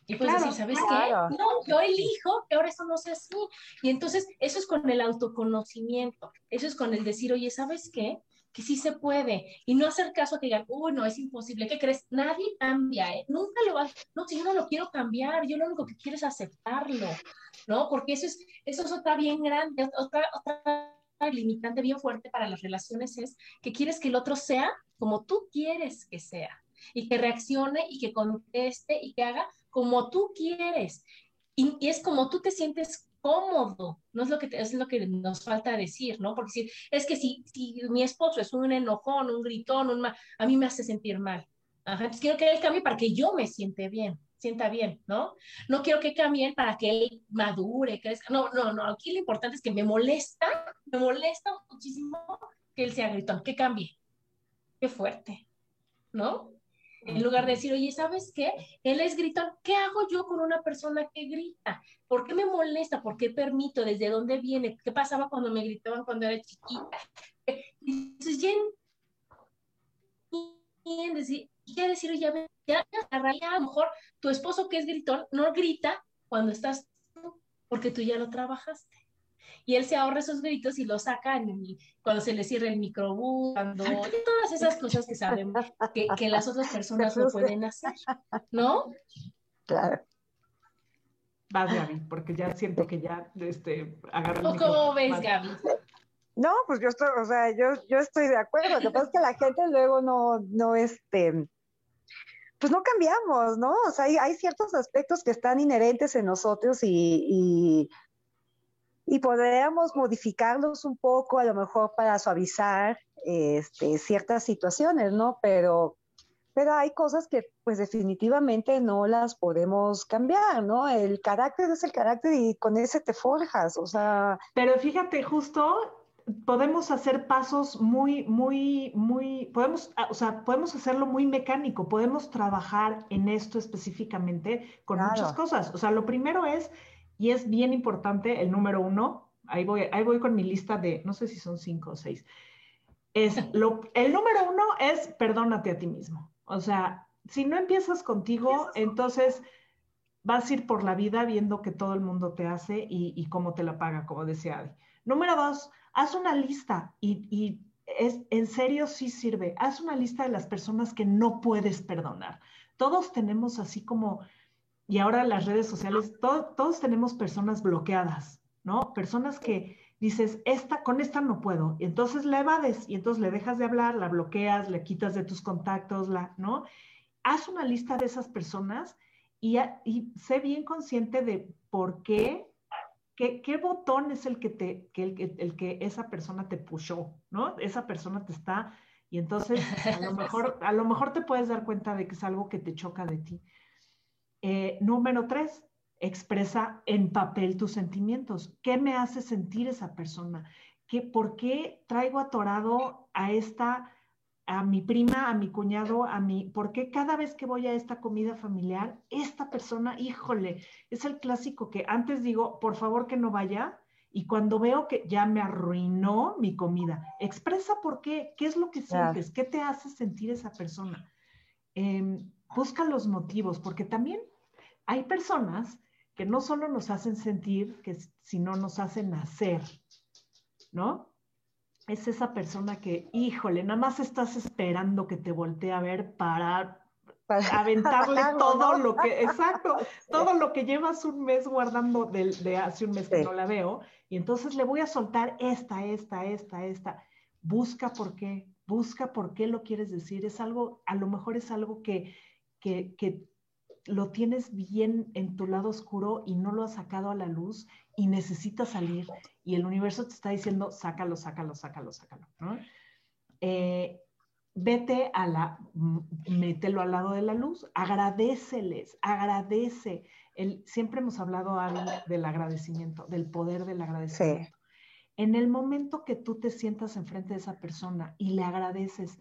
Y puedes decir, ¿sabes qué? No, yo elijo que ahora eso no sea así. Y entonces, eso es con el autoconocimiento, eso es con el decir, oye, ¿sabes qué? Que sí se puede y no hacer caso a que digan, uy, no, es imposible, ¿qué crees? Nadie cambia, ¿eh? nunca lo va, no, si yo no lo quiero cambiar, yo lo único que quiero es aceptarlo, ¿no? Porque eso es, eso es otra bien grande, otra, otra limitante bien fuerte para las relaciones es que quieres que el otro sea como tú quieres que sea y que reaccione y que conteste y que haga como tú quieres. Y es como tú te sientes cómodo, no es lo que, es lo que nos falta decir, ¿no? Porque si, es que si, si mi esposo es un enojón, un gritón, un a mí me hace sentir mal. Ajá, entonces quiero que él cambie para que yo me siente bien, sienta bien, ¿no? No quiero que cambie para que él madure, crezca. No, no, no, aquí lo importante es que me molesta, me molesta muchísimo que él sea gritón, que cambie. Qué fuerte, ¿no? En lugar de decir, oye, ¿sabes qué? Él es gritón. ¿Qué hago yo con una persona que grita? ¿Por qué me molesta? ¿Por qué permito? ¿Desde dónde viene? ¿Qué pasaba cuando me gritaban cuando era chiquita? Entonces, ya, decir, ya decir, oye, ya, ya, a lo mejor tu esposo que es gritón no grita cuando estás porque tú ya lo trabajaste y él se ahorra esos gritos y los saca cuando se le cierra el microbús, cuando todas esas cosas que sabemos que, que las otras personas no pueden hacer, ¿no? Claro. Vas, Gaby, porque ya siento que ya este, agarra el ¿Cómo ves, Gaby? No, pues yo estoy, o sea, yo, yo estoy de acuerdo. Lo que pasa es que la gente luego no, no, este, pues no cambiamos, ¿no? O sea, hay, hay ciertos aspectos que están inherentes en nosotros y, y, y podríamos modificarlos un poco, a lo mejor para suavizar este, ciertas situaciones, ¿no? Pero, pero hay cosas que pues definitivamente no las podemos cambiar, ¿no? El carácter es el carácter y con ese te forjas, o sea... Pero fíjate, justo podemos hacer pasos muy, muy, muy, podemos, o sea, podemos hacerlo muy mecánico, podemos trabajar en esto específicamente con muchas cosas. O sea, lo primero es y es bien importante el número uno, ahí voy, ahí voy con mi lista de, no sé si son cinco o seis. Es [LAUGHS] lo, el número uno es perdónate a ti mismo. O sea, si no empiezas contigo, entonces vas a ir por la vida viendo que todo el mundo te hace y, cómo te la paga, como decía Adi. Número dos, haz una lista y, y es, en serio sí sirve. Haz una lista de las personas que no puedes perdonar. Todos tenemos así como y ahora las redes sociales, todos tenemos personas bloqueadas, ¿no? Personas que dices, esta, con esta no puedo, y entonces la evades, y entonces le dejas de hablar, la bloqueas, le quitas de tus contactos, la, ¿no? Haz una lista de esas personas y, y sé bien consciente de por qué ¿Qué, ¿Qué, botón es el que, te, que el, el, que esa persona te pushó, ¿no? Esa persona te está, y entonces a lo [LAUGHS] mejor, a lo mejor te puedes dar cuenta de que es algo que te choca de ti. Eh, número tres, expresa en papel tus sentimientos. ¿Qué me hace sentir esa persona? ¿Qué, ¿Por qué traigo atorado a esta a mi prima, a mi cuñado, a mi, porque cada vez que voy a esta comida familiar, esta persona, híjole, es el clásico que antes digo, por favor que no vaya, y cuando veo que ya me arruinó mi comida, expresa por qué, qué es lo que sientes, qué te hace sentir esa persona. Em, busca los motivos, porque también hay personas que no solo nos hacen sentir, que, sino nos hacen hacer, ¿no? es esa persona que, híjole, nada más estás esperando que te voltee a ver para, [LAUGHS] aventarle [LAUGHS] todo lo que, exacto, [LAUGHS] todo lo que llevas un mes guardando de, hace un mes que no la veo, y entonces le voy a soltar esta, esta, esta, esta. Busca por qué, busca por qué lo quieres decir. Es algo, a lo mejor es algo que, que, que lo tienes bien en tu lado oscuro y no lo has sacado a la luz y necesitas salir y el universo te está diciendo, sácalo, sácalo, sácalo, sácalo. Eh, vete a la, mételo al lado de la luz, agradeceles, agradece. El, siempre hemos hablado del agradecimiento, del poder del agradecimiento. En el momento que tú te sientas enfrente de esa persona y le agradeces,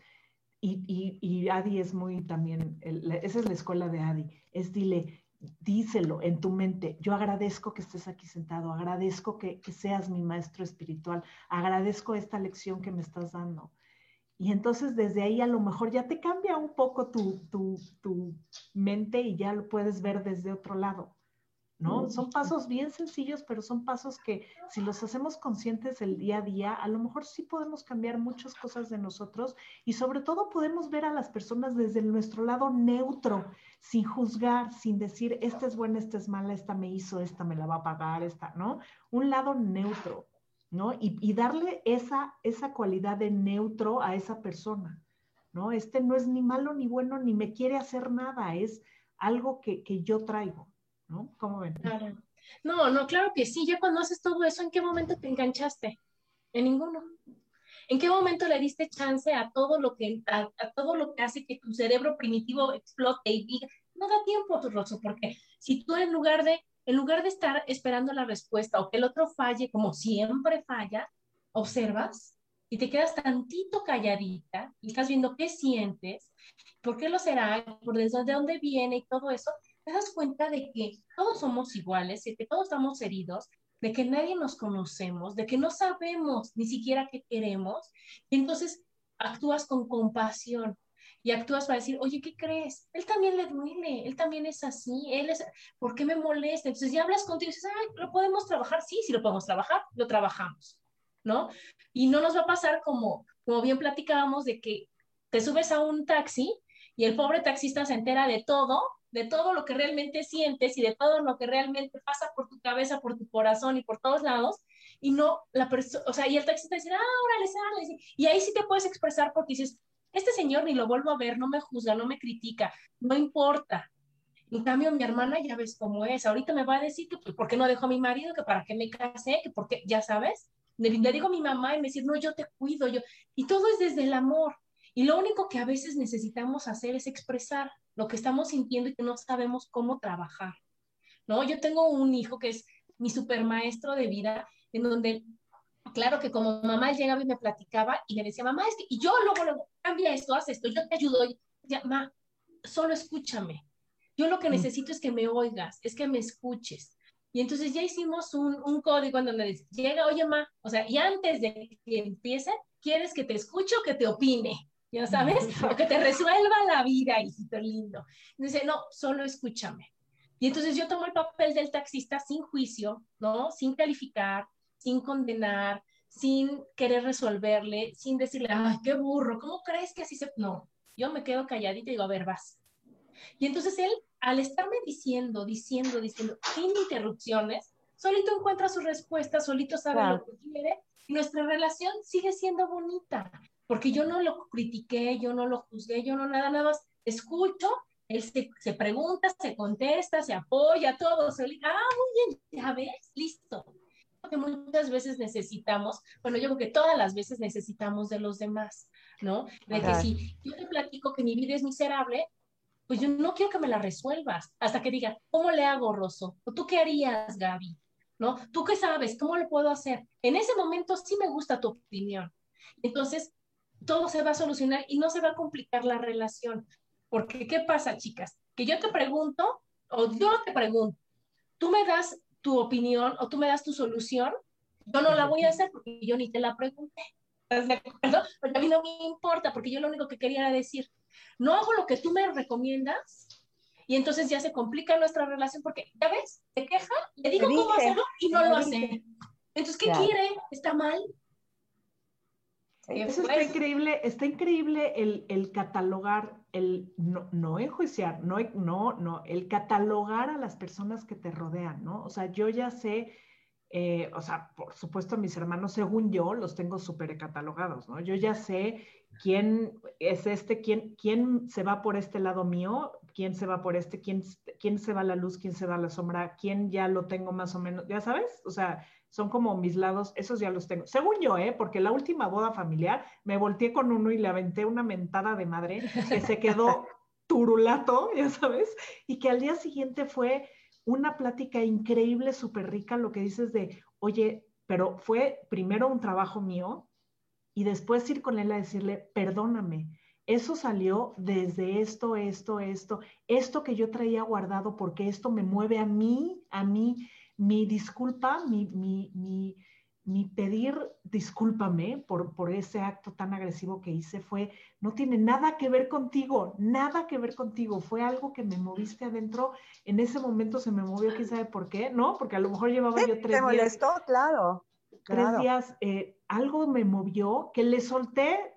y, Adi es muy también, esa es la escuela de Adi, es dile, díselo en tu mente, yo agradezco que estés aquí sentado, agradezco que, seas mi maestro espiritual, agradezco esta lección que me estás dando. Y entonces desde ahí a lo mejor ya te cambia un poco tu, tu, tu mente y ya lo puedes ver desde otro lado. ¿No? Son pasos bien sencillos, pero son pasos que si los hacemos conscientes el día a día, a lo mejor sí podemos cambiar muchas cosas de nosotros y sobre todo podemos ver a las personas desde nuestro lado neutro, sin juzgar, sin decir, esta es buena, esta es mala, esta me hizo, esta me la va a pagar, esta, ¿no? Un lado neutro, ¿no? Y, darle esa, esa cualidad de neutro a esa persona, ¿no? Este no es ni malo ni bueno, ni me quiere hacer nada, es algo que, que yo traigo. ¿No? ¿Cómo ven? Claro. No, no, claro que sí. Ya cuando haces todo eso, ¿en qué momento te enganchaste? En ninguno. ¿En qué momento le diste chance a todo lo que a, todo lo que hace que tu cerebro primitivo explote y diga, no da tiempo, tu roso, porque si tú en lugar de en lugar de estar esperando la respuesta o que el otro falle como siempre falla, observas y te quedas tantito calladita y estás viendo qué sientes, por qué lo será, por desde dónde viene y todo eso, te das cuenta de que todos somos iguales, de que todos estamos heridos, de que nadie nos conocemos, de que no sabemos ni siquiera qué queremos, y entonces actúas con compasión y actúas para decir, oye, ¿qué crees? Él también le duele, él también es así, él es, ¿por qué me molesta? Entonces ya hablas contigo y dices, ay, ¿lo podemos trabajar? Sí, sí lo podemos trabajar, lo trabajamos, ¿no? Y no nos va a pasar como, como bien platicábamos de que te subes a un taxi y el pobre taxista se entera de todo de todo lo que realmente sientes y de todo lo que realmente pasa por tu cabeza, por tu corazón y por todos lados, y no la persona, o sea, y el taxista dice, ah, órale, sale, y ahí sí te puedes expresar porque dices, este señor ni lo vuelvo a ver, no me juzga, no me critica, no importa. En cambio, mi hermana ya ves cómo es, ahorita me va a decir que, pues, ¿por qué no dejó a mi marido? Que para qué me casé, que porque, ya sabes, le, le digo a mi mamá y me dice, no, yo te cuido, yo, y todo es desde el amor. Y lo único que a veces necesitamos hacer es expresar lo que estamos sintiendo y que no sabemos cómo trabajar. ¿No? Yo tengo un hijo que es mi super maestro de vida, en donde, claro que como mamá llegaba y me platicaba y me decía, mamá, es que, y yo luego, luego, cambia esto, haz esto, yo te ayudo. Y decía, mamá, solo escúchame. Yo lo que mm. necesito es que me oigas, es que me escuches. Y entonces ya hicimos un, un código en donde llega, oye, ma, o sea, y antes de que empiece, ¿quieres que te escuche o que te opine? Ya sabes, [LAUGHS] o que te resuelva la vida, hijito lindo. Dice, no, solo escúchame. Y entonces yo tomo el papel del taxista sin juicio, ¿no? Sin calificar, sin condenar, sin querer resolverle, sin decirle, ay, qué burro, ¿cómo crees que así se...? No, yo me quedo calladita y digo, a ver, vas. Y entonces él, al estarme diciendo, diciendo, diciendo, sin interrupciones, solito encuentra su respuesta, solito sabe lo que quiere y nuestra relación sigue siendo bonita porque yo no lo critiqué, yo no lo juzgué, yo no nada, nada más escucho él se, se, pregunta, se contesta, se apoya, todo, se, ah, muy bien, ya ves, listo. Que muchas veces necesitamos, bueno, yo creo que todas las veces necesitamos de los demás, ¿no? De que si yo te platico que mi vida es miserable, pues yo no quiero que me la resuelvas hasta que diga, ¿cómo le hago, Rosso? ¿O tú qué harías, Gaby? ¿No? ¿Tú qué sabes? ¿Cómo lo puedo hacer? En ese momento sí me gusta tu opinión. Entonces, todo se va a solucionar y no se va a complicar la relación. Porque, ¿qué pasa, chicas? Que yo te pregunto, o yo te pregunto, tú me das tu opinión o tú me das tu solución, yo no la voy a hacer porque yo ni te la pregunté. ¿Estás de acuerdo? Porque a mí no me importa, porque yo lo único que quería era decir, no hago lo que tú me recomiendas y entonces ya se complica nuestra relación porque, ya ves, se queja, le digo cómo hacerlo y no lo hace. Entonces, ¿qué quiere? ¿Está mal? Eso está increíble, está increíble el, el catalogar, el no, no, enjuiciar, no, no, no, el catalogar a las personas que te rodean, ¿no? O sea, yo ya sé, eh, o sea, por supuesto mis hermanos, según yo, los tengo súper catalogados, ¿no? Yo ya sé quién es este, quién, quién se va por este lado mío, quién se va por este, quién, quién se va a la luz, quién se va a la sombra, quién ya lo tengo más o menos, ya sabes, o sea, son como mis lados, esos ya los tengo. Según yo, ¿eh? Porque la última boda familiar me volteé con uno y le aventé una mentada de madre que se quedó [LAUGHS] turulato, ya sabes, y que al día siguiente fue una plática increíble, súper rica, lo que dices de, oye, pero fue primero un trabajo mío y después ir con él a decirle, perdóname, eso salió desde esto, esto, esto, esto que yo traía guardado porque esto me mueve a mí, a mí mi disculpa, mi, mi, mi, mi pedir discúlpame por, por ese acto tan agresivo que hice fue, no tiene nada que ver contigo, nada que ver contigo, fue algo que me moviste adentro, en ese momento se me movió, quién sabe por qué, ¿no? Porque a lo mejor llevaba yo tres ¿Te molestó? días. Claro. Tres días, eh, algo me movió, que le solté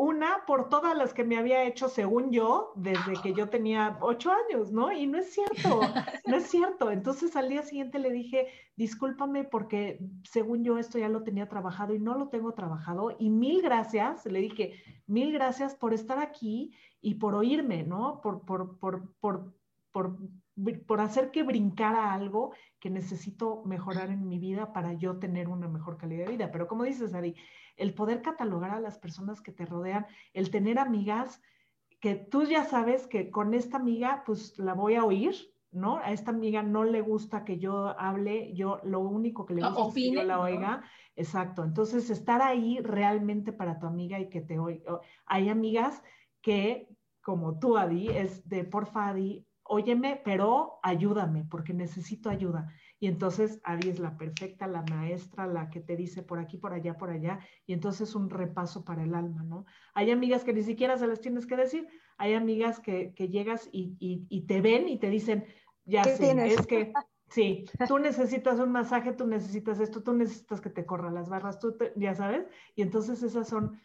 una por todas las que me había hecho, según yo, desde que yo tenía ocho años, ¿no? Y no es cierto, no es cierto. Entonces al día siguiente le dije, discúlpame porque según yo esto ya lo tenía trabajado y no lo tengo trabajado. Y mil gracias, le dije, mil gracias por estar aquí y por oírme, ¿no? Por, por, por, por, por, por hacer que brincara algo que necesito mejorar en mi vida para yo tener una mejor calidad de vida. Pero como dices, Ari, el poder catalogar a las personas que te rodean, el tener amigas que tú ya sabes que con esta amiga pues la voy a oír, ¿no? A esta amiga no le gusta que yo hable, yo lo único que le gusta es que yo la oiga. Exacto. Entonces, estar ahí realmente para tu amiga y que te oiga. Hay amigas que, como tú, Adi, es de porfa, Adi, óyeme, pero ayúdame, porque necesito ayuda. Y entonces Adi es la perfecta, la maestra, la que te dice por aquí, por allá, por allá. Y entonces un repaso para el alma, ¿no? Hay amigas que ni siquiera se las tienes que decir. Hay amigas que, que llegas y, y, te ven y te dicen, ya sé, es que sí, tú necesitas un masaje, tú necesitas esto, tú necesitas que te corran las barras, tú ya sabes. Y entonces esas son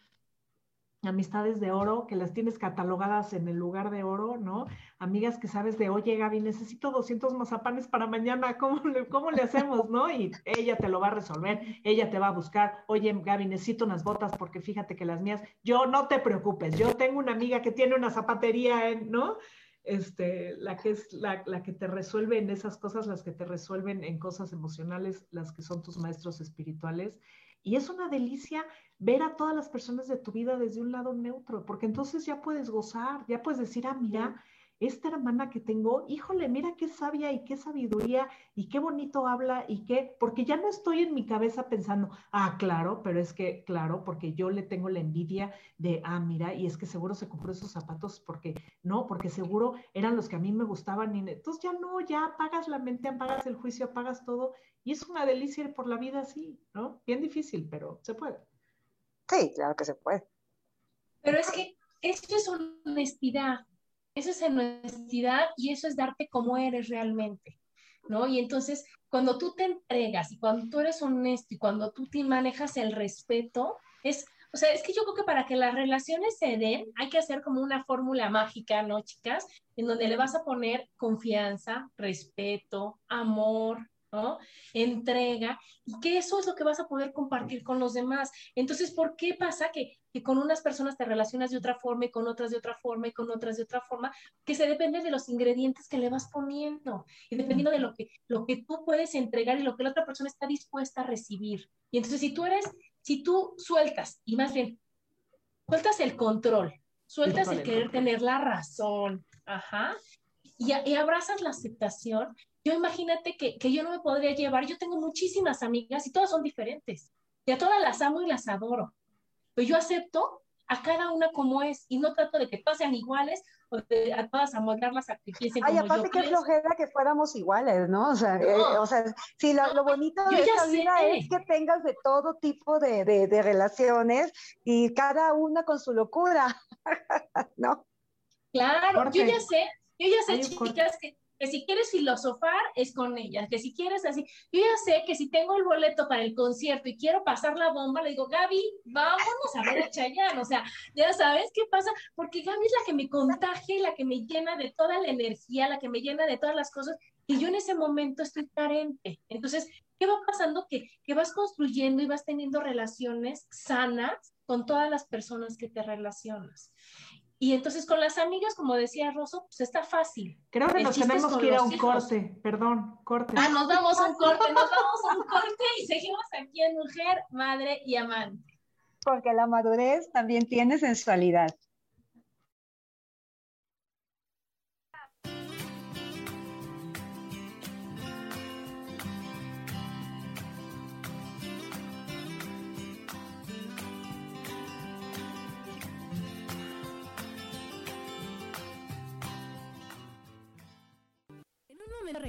amistades de oro, que las tienes catalogadas en el lugar de oro, ¿no? Amigas que sabes de, oye Gaby, necesito 200 mazapanes para mañana, [LAUGHS] ¿cómo le, cómo le hacemos, no? Y ella te lo va a resolver, ella te va a buscar, oye Gaby, necesito unas botas porque fíjate que las mías, yo no te preocupes, yo tengo una amiga que tiene una zapatería, ¿no? Este, la que es la, la que te resuelve en esas cosas, las que te resuelven en cosas emocionales, las que son tus maestros espirituales. Y es una delicia ver a todas las personas de tu vida desde un lado neutro, porque entonces ya puedes gozar, ya puedes decir, ah, mira, esta hermana que tengo, híjole, mira qué sabia y qué sabiduría y qué bonito habla y qué, porque ya no estoy en mi cabeza pensando, ah, claro, pero es que, claro, porque yo le tengo la envidia de, ah, mira, y es que seguro se compró esos zapatos porque, no, porque seguro eran los que a mí me gustaban y entonces ya no, ya apagas la mente, apagas el juicio, apagas todo y es una delicia ir por la vida así, ¿no? Bien difícil, pero se puede. Sí, claro que se puede. Pero es que esto es honestidad, eso es honestidad y eso es darte como eres realmente, ¿no? Y entonces, cuando tú te entregas y cuando tú eres honesto y cuando tú te manejas el respeto, es, o sea, es que yo creo que para que las relaciones se den, hay que hacer como una fórmula mágica, ¿no, chicas? En donde le vas a poner confianza, respeto, amor, ¿no? Entrega, y que eso es lo que vas a poder compartir con los demás. Entonces, ¿por qué pasa que, que con unas personas te relacionas de otra forma y con otras de otra forma y con otras de otra forma? Que se depende de los ingredientes que le vas poniendo y dependiendo de lo que, lo que tú puedes entregar y lo que la otra persona está dispuesta a recibir. Y entonces, si tú eres, si tú sueltas, y más bien, sueltas el control, sueltas el querer tener la razón, ajá, y, y abrazas la aceptación, yo imagínate que, que, yo no me podría llevar, yo tengo muchísimas amigas y todas son diferentes, y a todas las amo y las adoro, pero yo acepto a cada una como es y no trato de que todas sean iguales o de a todas amoldarlas a que piensen Ay, como aparte yo que flojera que fuéramos iguales, ¿no? O sea, No. eh, o sea sí, lo, lo bonito de esta vida sé. es que tengas de todo tipo de, de, de relaciones y cada una con su locura, [LAUGHS] ¿no? Claro, Corte. yo ya sé, yo ya sé, corte. chicas, que, que si quieres filosofar es con ellas, que si quieres así, yo ya sé que si tengo el boleto para el concierto y quiero pasar la bomba, le digo, Gaby, vámonos a ver a Chayanne, o sea, ya sabes qué pasa, porque Gaby es la que me contagia y la que me llena de toda la energía, la que me llena de todas las cosas, y yo en ese momento estoy carente. Entonces, ¿qué va pasando? Que, que vas construyendo y vas teniendo relaciones sanas con todas las personas que te relacionas. Y entonces con las amigas, como decía Rosso, pues está fácil. Creo que El nos tenemos que ir a un hijos. corte. Perdón, corte. Ah, nos vamos a un corte, nos vamos a un corte y seguimos aquí en Mujer, Madre y Amante. Porque la madurez también tiene sensualidad.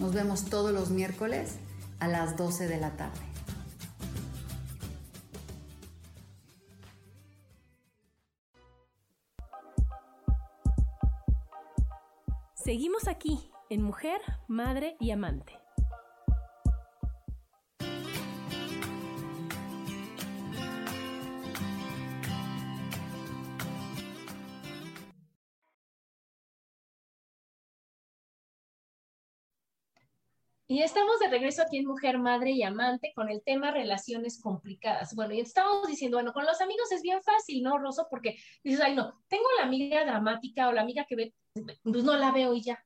Nos vemos todos los miércoles a las 12 de la tarde. Seguimos aquí en Mujer, Madre y Amante. Y estamos de regreso aquí en Mujer, Madre y Amante con el tema relaciones complicadas. Bueno, y estamos diciendo, bueno, con los amigos es bien fácil, ¿no, Rosso? Porque dices, ay, no, tengo la amiga dramática o la amiga que ve, pues no la veo y ya.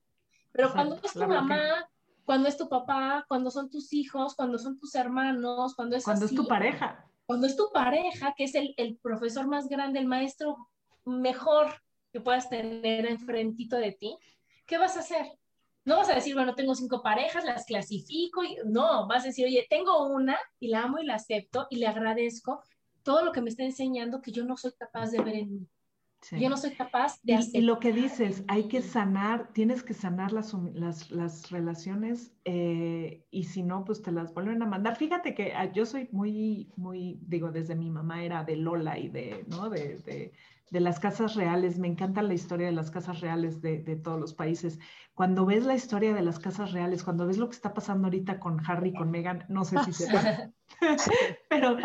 Pero cuando es tu mamá, cuando es tu papá, cuando son tus hijos, cuando son tus hermanos, cuando es Cuando es tu pareja. Cuando es tu pareja, que es el, el profesor más grande, el maestro mejor que puedas tener enfrentito de ti, ¿qué vas a hacer? No vas a decir, bueno, tengo cinco parejas, las clasifico, y no, vas a decir, oye, tengo una y la amo y la acepto y le agradezco todo lo que me está enseñando que yo no soy capaz de ver en mí. Yo no soy capaz de hacer. Y lo que dices, hay que sanar, tienes que sanar las, las, las relaciones eh, y si no, pues te las vuelven a mandar. Fíjate que ah, yo soy muy, muy, digo, desde mi mamá era de Lola y de, ¿no? De, de, de las casas reales. Me encanta la historia de las casas reales de, de, todos los países. Cuando ves la historia de las casas reales, cuando ves lo que está pasando ahorita con Harry, con Meghan, no sé si se [LAUGHS] [LAUGHS] pero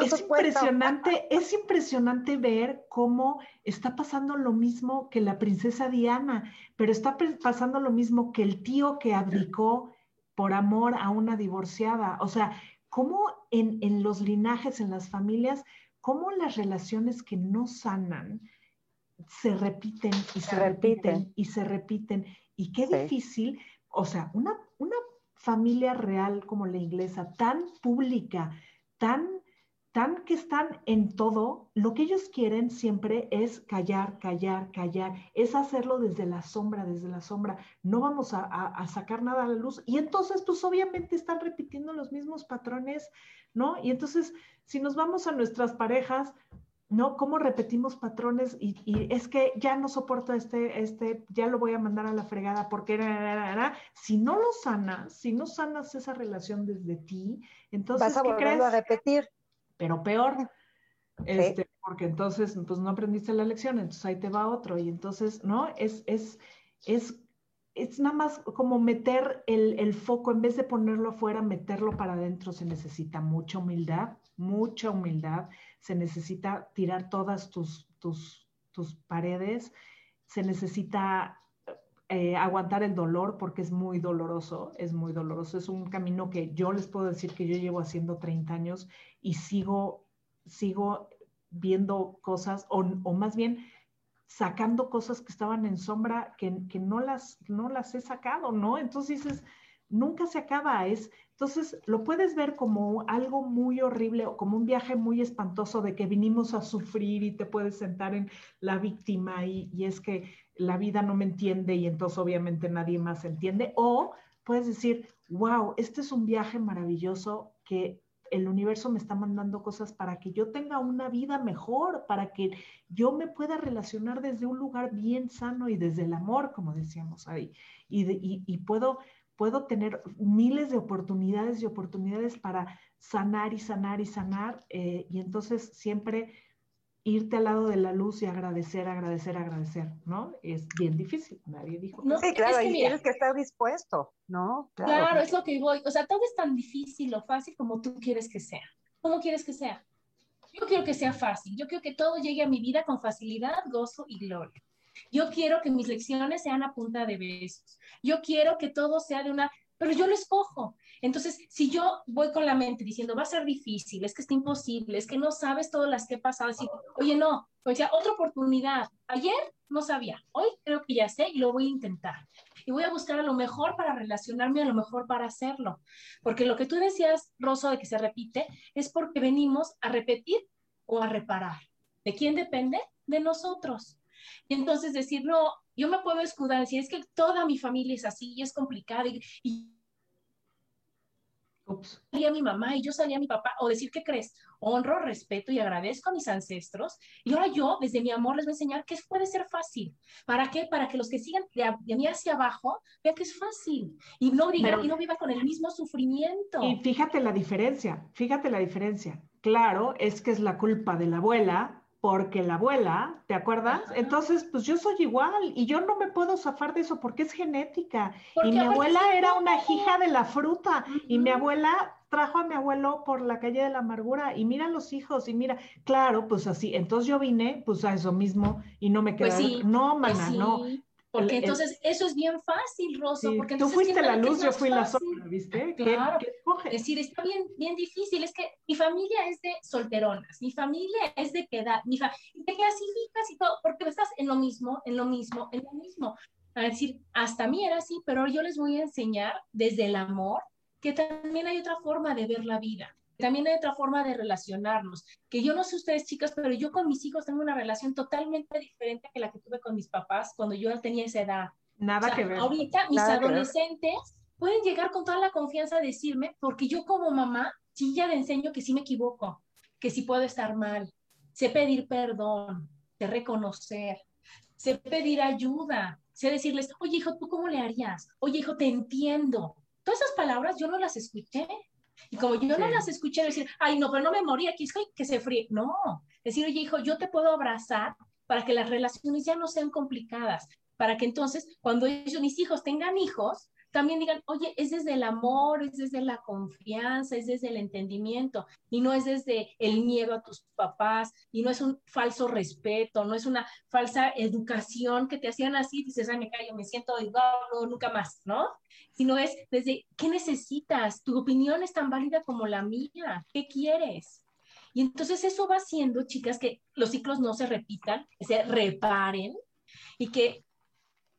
es impresionante, es impresionante ver cómo está pasando lo mismo que la princesa Diana, pero está pasando lo mismo que el tío que abdicó por amor a una divorciada. O sea, cómo en, en los linajes, en las familias, cómo las relaciones que no sanan se repiten y se, repiten. y se repiten. Y qué difícil, o sea, una, una familia real como la inglesa, tan pública, tan tan que están en todo, lo que ellos quieren siempre es callar, callar, callar, es hacerlo desde la sombra, desde la sombra. No vamos a, sacar nada a la luz. Y entonces, pues obviamente están repitiendo los mismos patrones, ¿no? Y entonces, si nos vamos a nuestras parejas, ¿no? ¿Cómo repetimos patrones? Y, es que ya no soporto este, este, ya lo voy a mandar a la fregada porque si no lo sanas, si no sanas esa relación desde ti, entonces, Vas a volverlo a repetir pero peor. Este, porque entonces, pues no aprendiste la lección, entonces ahí te va otro. Y entonces, ¿no? Es, es, es, es nada más como meter el, el foco, en vez de ponerlo afuera, meterlo para adentro. Se necesita mucha humildad, mucha humildad. Se necesita tirar todas tus, tus, tus paredes. Se necesita eh, aguantar el dolor porque es muy doloroso, es muy doloroso. Es un camino que yo les puedo decir que yo llevo haciendo 30 años y sigo, sigo viendo cosas o, o más bien sacando cosas que estaban en sombra que, que, no, las, no las he sacado, ¿no? Entonces dices, nunca se acaba, es, entonces lo puedes ver como algo muy horrible o como un viaje muy espantoso de que vinimos a sufrir y te puedes sentar en la víctima y, y es que la vida no me entiende y entonces obviamente nadie más entiende. O puedes decir, wow, este es un viaje maravilloso que el universo me está mandando cosas para que yo tenga una vida mejor, para que yo me pueda relacionar desde un lugar bien sano y desde el amor, como decíamos ahí. Y, puedo, puedo tener miles de oportunidades y oportunidades para sanar y sanar y sanar. Eh, y entonces siempre irte al lado de la luz y agradecer, agradecer, agradecer, ¿no? Es bien difícil, nadie dijo. No, sí, claro, y tienes que estar dispuesto, ¿no? Claro. es lo que voy, o sea, todo es tan difícil o fácil como tú quieres que sea. ¿Cómo quieres que sea? Yo quiero que sea fácil, yo quiero que todo llegue a mi vida con facilidad, gozo y gloria. Yo quiero que mis lecciones sean a punta de besos. Yo quiero que todo sea de una, pero yo lo escojo. Entonces, si yo voy con la mente diciendo, va a ser difícil, es que está imposible, es que no sabes todas las que he pasado, oye, no, pues ya otra oportunidad. Ayer no sabía, hoy creo que ya sé y lo voy a intentar. Y voy a buscar a lo mejor para relacionarme, a lo mejor para hacerlo. Porque lo que tú decías, Rosa, de que se repite, es porque venimos a repetir o a reparar. ¿De quién depende? De nosotros. Y entonces decir, no, yo me puedo escudar, si es que toda mi familia es así y es complicada y, y salía mi mamá y yo salía mi papá, o decir, ¿qué crees? Honro, respeto y agradezco a mis ancestros. Y ahora yo, desde mi amor, les voy a enseñar que puede ser fácil. ¿Para qué? Para que los que sigan de, mí hacia abajo vean que es fácil y no digan y no vivan con el mismo sufrimiento. Y fíjate la diferencia, fíjate la diferencia. Claro, es que es la culpa de la abuela porque la abuela, ¿te acuerdas? Entonces, pues yo soy igual y yo no me puedo zafar de eso porque es genética. Y mi abuela era una hija de la fruta y mi abuela trajo a mi abuelo por la calle de la amargura y mira los hijos y mira, claro, pues así. Entonces yo vine pues a eso mismo y no me quedé. Pues no, mana, pues no. Porque entonces eso es bien fácil, Rosa. porque tú fuiste la luz, yo fui la sombra, ¿viste? Claro. es decir, está bien, bien difícil. Es que mi familia es de solteronas, mi familia es de quedar, mi fa te clasificas y todo, porque estás en lo mismo, en lo mismo, en lo mismo. a decir, hasta mí era así, pero yo les voy a enseñar desde el amor que también hay otra forma de ver la vida, también hay otra forma de relacionarnos, que yo no sé ustedes chicas, pero yo con mis hijos tengo una relación totalmente diferente que la que tuve con mis papás cuando yo tenía esa edad. Nada que ver. Ahorita mis adolescentes pueden llegar con toda la confianza a decirme, porque yo como mamá, sí ya le enseño que sí me equivoco, que sí puedo estar mal, sé pedir perdón, sé reconocer, sé pedir ayuda, sé decirles, oye hijo, ¿tú cómo le harías? Oye hijo, te entiendo. Todas esas palabras yo no las escuché. Y como yo no las escuché decir, ay, no, pero no me morí aquí, estoy que se fríe. No, decir, oye hijo, yo te puedo abrazar para que las relaciones ya no sean complicadas, para que entonces cuando ellos, mis hijos tengan hijos, también digan, oye, es desde el amor, es desde la confianza, es desde el entendimiento, y no es desde el miedo a tus papás, y no es un falso respeto, no es una falsa educación que te hacían así, dices, ay, me callo, me siento igual, no, nunca más, ¿no? Sino es desde, ¿qué necesitas? Tu opinión es tan válida como la mía, ¿qué quieres? Y entonces eso va haciendo, chicas, que los ciclos no se repitan, se reparen y que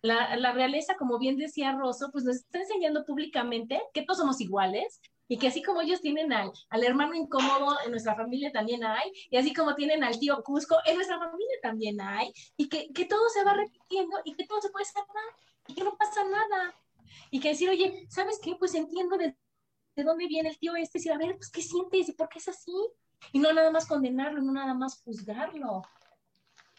la, realeza, como bien decía Rosso, pues nos está enseñando públicamente que todos somos iguales y que así como ellos tienen al, al hermano incómodo, en nuestra familia también hay, y así como tienen al tío Cusco, en nuestra familia también hay, y que, que todo se va repitiendo y que todo se puede sanar y que no pasa nada. Y que decir, oye, ¿sabes qué? Pues entiendo de, de dónde viene el tío este, y decir, a ver, pues, ¿qué sientes y por qué es así? Y no nada más condenarlo, no nada más juzgarlo.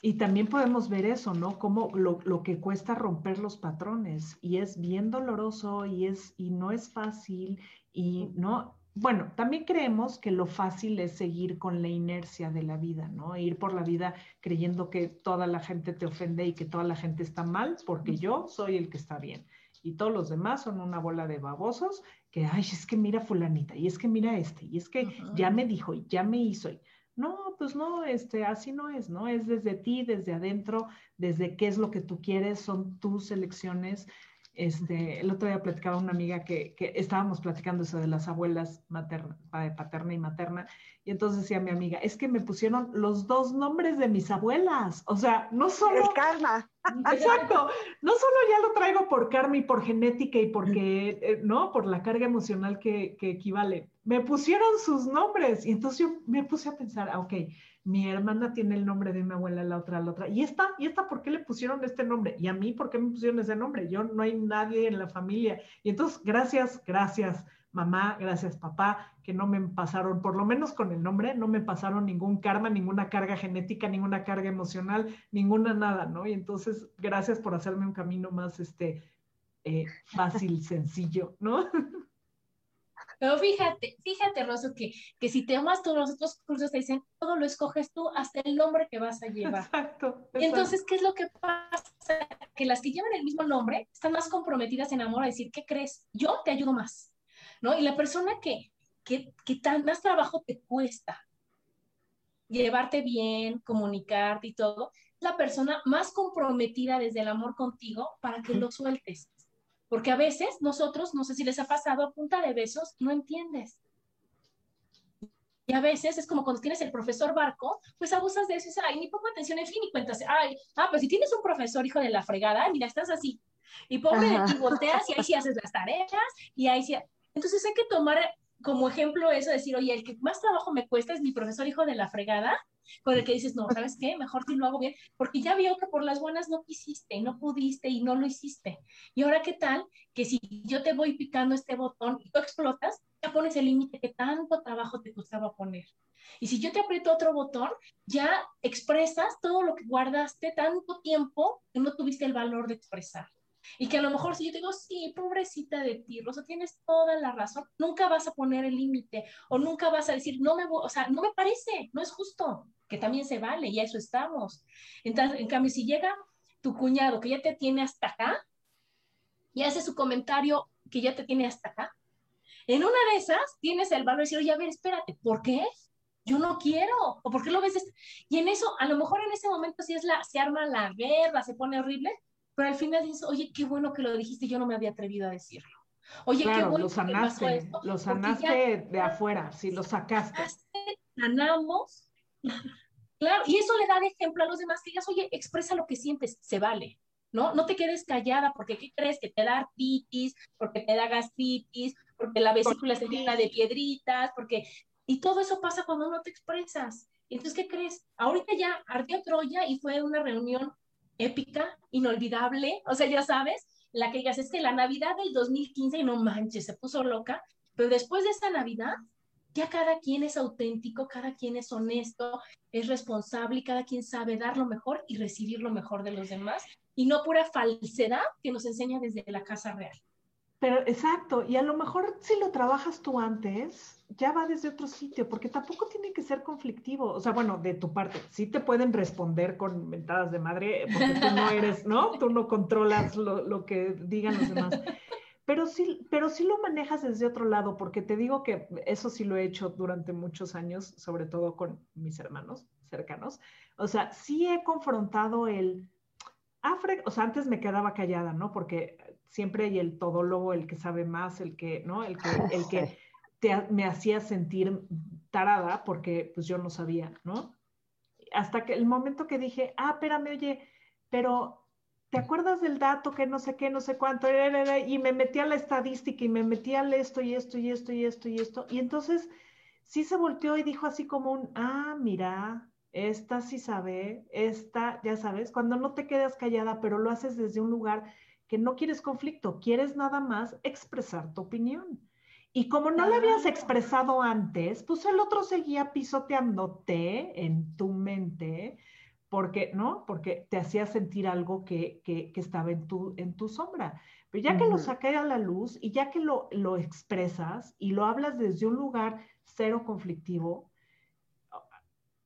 Y también podemos ver eso, ¿no? Como lo, lo, que cuesta romper los patrones y es bien doloroso y, es, y no es fácil y no, bueno, también creemos que lo fácil es seguir con la inercia de la vida, ¿no? Ir por la vida creyendo que toda la gente te ofende y que toda la gente está mal porque yo soy el que está bien. Y todos los demás son una bola de babosos que, ay, es que mira fulanita, y es que mira este, y es que ya me dijo, y ya me hizo. Y, no, pues no, este, así no es, ¿no? Es desde ti, desde adentro, desde qué es lo que tú quieres, son tus elecciones. Este, el otro día platicaba una amiga que, que estábamos platicando eso de las abuelas materna, paterna y materna, y entonces decía mi amiga, es que me pusieron los dos nombres de mis abuelas, o sea, no solo... El karma. [LAUGHS] Exacto, no solo ya lo traigo por karma y por genética y porque, eh, ¿no? Por la carga emocional que, que equivale, me pusieron sus nombres, y entonces yo me puse a pensar, ah, ok, mi hermana tiene el nombre de mi abuela, la otra, la otra. ¿Y esta? ¿Y esta por qué le pusieron este nombre? ¿Y a mí por qué me pusieron ese nombre? Yo no hay nadie en la familia. Y entonces, gracias, gracias, mamá, gracias, papá, que no me pasaron, por lo menos con el nombre, no me pasaron ningún karma, ninguna carga genética, ninguna carga emocional, ninguna nada, ¿no? Y entonces, gracias por hacerme un camino más, este, eh, fácil, [LAUGHS] sencillo, ¿no? [LAUGHS] Pero fíjate, fíjate, Rosso, que, que si te amas todos los otros cursos te dicen, todo lo escoges tú, hasta el nombre que vas a llevar. Exacto. Y entonces, ¿qué es lo que pasa? Que las que llevan el mismo nombre están más comprometidas en amor a decir, ¿qué crees? Yo te ayudo más, ¿no? Y la persona que, que, que tan, más trabajo te cuesta llevarte bien, comunicarte y todo, la persona más comprometida desde el amor contigo para que lo sueltes. Porque a veces nosotros, no sé si les ha pasado, a punta de besos, no entiendes. Y a veces es como cuando tienes el profesor barco, pues abusas de eso y dices, ay, ni pongo atención, en fin, y cuentas, ay, ah, pues si tienes un profesor hijo de la fregada, mira, estás así. Y pobre de ti, volteas y ahí sí haces las tareas y ahí sí. Entonces hay que tomar como ejemplo eso, decir, oye, el que más trabajo me cuesta es mi profesor hijo de la fregada, con el que dices, no, ¿sabes qué? Mejor si lo hago bien, porque ya vio que por las buenas no quisiste y no pudiste y no lo hiciste. Y ahora, ¿qué tal? Que si yo te voy picando este botón y tú explotas, ya pones el límite que tanto trabajo te costaba poner. Y si yo te aprieto otro botón, ya expresas todo lo que guardaste tanto tiempo que no tuviste el valor de expresar. Y que a lo mejor si yo te digo, sí, pobrecita de ti, Rosa, tienes toda la razón, nunca vas a poner el límite o nunca vas a decir, no me, o sea, no me parece, no es justo, que también se vale y a eso estamos. Entonces, en cambio, si llega tu cuñado que ya te tiene hasta acá y hace su comentario que ya te tiene hasta acá, en una de esas tienes el valor de decir, oye, a ver, espérate, ¿por qué? Yo no quiero, o ¿por qué lo ves? Y en eso, a lo mejor en ese momento sí es la, se arma la guerra, se pone horrible, pero al final dices, oye, qué bueno que lo dijiste, yo no me había atrevido a decirlo. Oye, qué bueno lo sanaste, lo sanaste de afuera, sí, lo sacaste. Sanamos, claro, y eso le da de ejemplo a los demás que digas, oye, expresa lo que sientes, se vale. ¿no? No te quedes callada porque ¿qué crees? Que te da artritis, porque te da gastritis, porque la vesícula se llena de piedritas, porque... Y todo eso pasa cuando no te expresas. Entonces, ¿qué crees? Ahorita ya ardió Troya y fue una reunión épica, inolvidable, o sea, ya sabes, la que ya es que la Navidad del 2015, no manches, se puso loca, pero después de esa Navidad, ya cada quien es auténtico, cada quien es honesto, es responsable y cada quien sabe dar lo mejor y recibir lo mejor de los demás. Y no pura falsedad que nos enseña desde la casa real. Pero exacto, y a lo mejor si lo trabajas tú antes, ya va desde otro sitio, porque tampoco tiene que ser conflictivo. O sea, bueno, de tu parte, sí te pueden responder con mentadas de madre, porque tú no eres, ¿no? Tú no controlas lo, lo que digan los demás. Pero sí, pero sí lo manejas desde otro lado, porque te digo que eso sí lo he hecho durante muchos años, sobre todo con mis hermanos cercanos. O sea, sí he confrontado el, ah, o sea, antes me quedaba callada, ¿no? Porque siempre hay el todólogo, el que sabe más, el que, ¿no? El que, el que [LAUGHS] me hacía sentir tarada porque pues yo no sabía, ¿no? Hasta que el momento que dije, ah, espérame, oye, pero ¿te acuerdas del dato que no sé qué, no sé cuánto? Y me metí a la estadística y me metí a esto y esto y esto y esto y esto. Y entonces sí se volteó y dijo así como un, ah, mira, esta sí sabe, esta, ya sabes, cuando no te quedas callada, pero lo haces desde un lugar que no quieres conflicto, quieres nada más expresar tu opinión. Y como no la habías expresado antes, pues el otro seguía pisoteándote en tu mente, porque, ¿no? Porque te hacía sentir algo que, que, estaba en tu, en tu sombra. Pero ya que lo saqué a la luz y ya que lo, lo expresas y lo hablas desde un lugar cero conflictivo,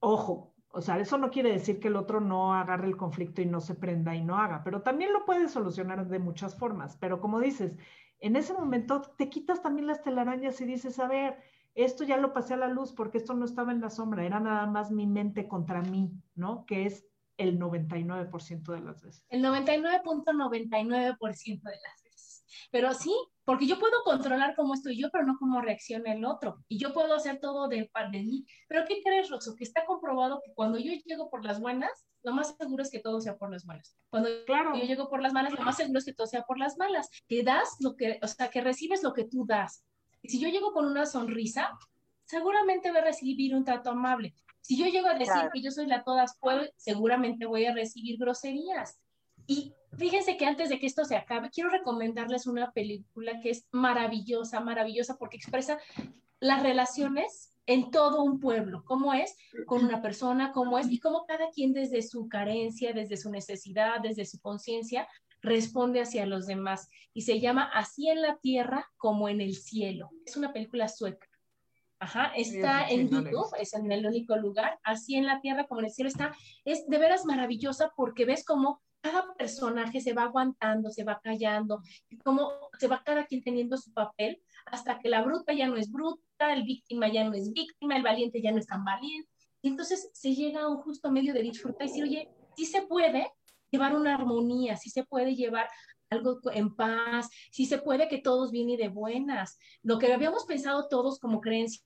ojo, o sea, eso no quiere decir que el otro no agarre el conflicto y no se prenda y no haga, pero también lo puedes solucionar de muchas formas. Pero como dices, en ese momento te quitas también las telarañas y dices, a ver, esto ya lo pasé a la luz porque esto no estaba en la sombra, era nada más mi mente contra mí, ¿no? Que es el 99% de las veces. El 99.99% de las veces. Pero sí, porque yo puedo controlar cómo estoy yo, pero no cómo reacciona el otro. Y yo puedo hacer todo de par de mí. Pero ¿qué crees, Rosso? Que está comprobado que cuando yo llego por las buenas, lo más seguro es que todo sea por las buenas. Cuando claro. yo llego por las malas, lo más seguro es que todo sea por las malas. Que das lo que, o sea, que recibes lo que tú das. Y si yo llego con una sonrisa, seguramente voy a recibir un trato amable. Si yo llego a decir que yo soy la todas puedo, seguramente voy a recibir groserías. Y fíjense que antes de que esto se acabe, quiero recomendarles una película que es maravillosa, maravillosa, porque expresa las relaciones en todo un pueblo, cómo es con una persona, cómo es y cómo cada quien desde su carencia, desde su necesidad, desde su conciencia, responde hacia los demás. Y se llama Así en la tierra como en el cielo. Es una película sueca. Ajá, está en YouTube, es en el único lugar, así en la tierra como en el cielo está, es de veras maravillosa porque ves cómo cada personaje se va aguantando, se va callando, y cómo se va cada quien teniendo su papel hasta que la bruta ya no es bruta, el víctima ya no es víctima, el valiente ya no es tan valiente. Y entonces se llega a un justo medio de disfrutar y decir, oye, sí se puede llevar una armonía, sí se puede llevar algo en paz, sí se puede que todos vienen de buenas. Lo que habíamos pensado todos como creencia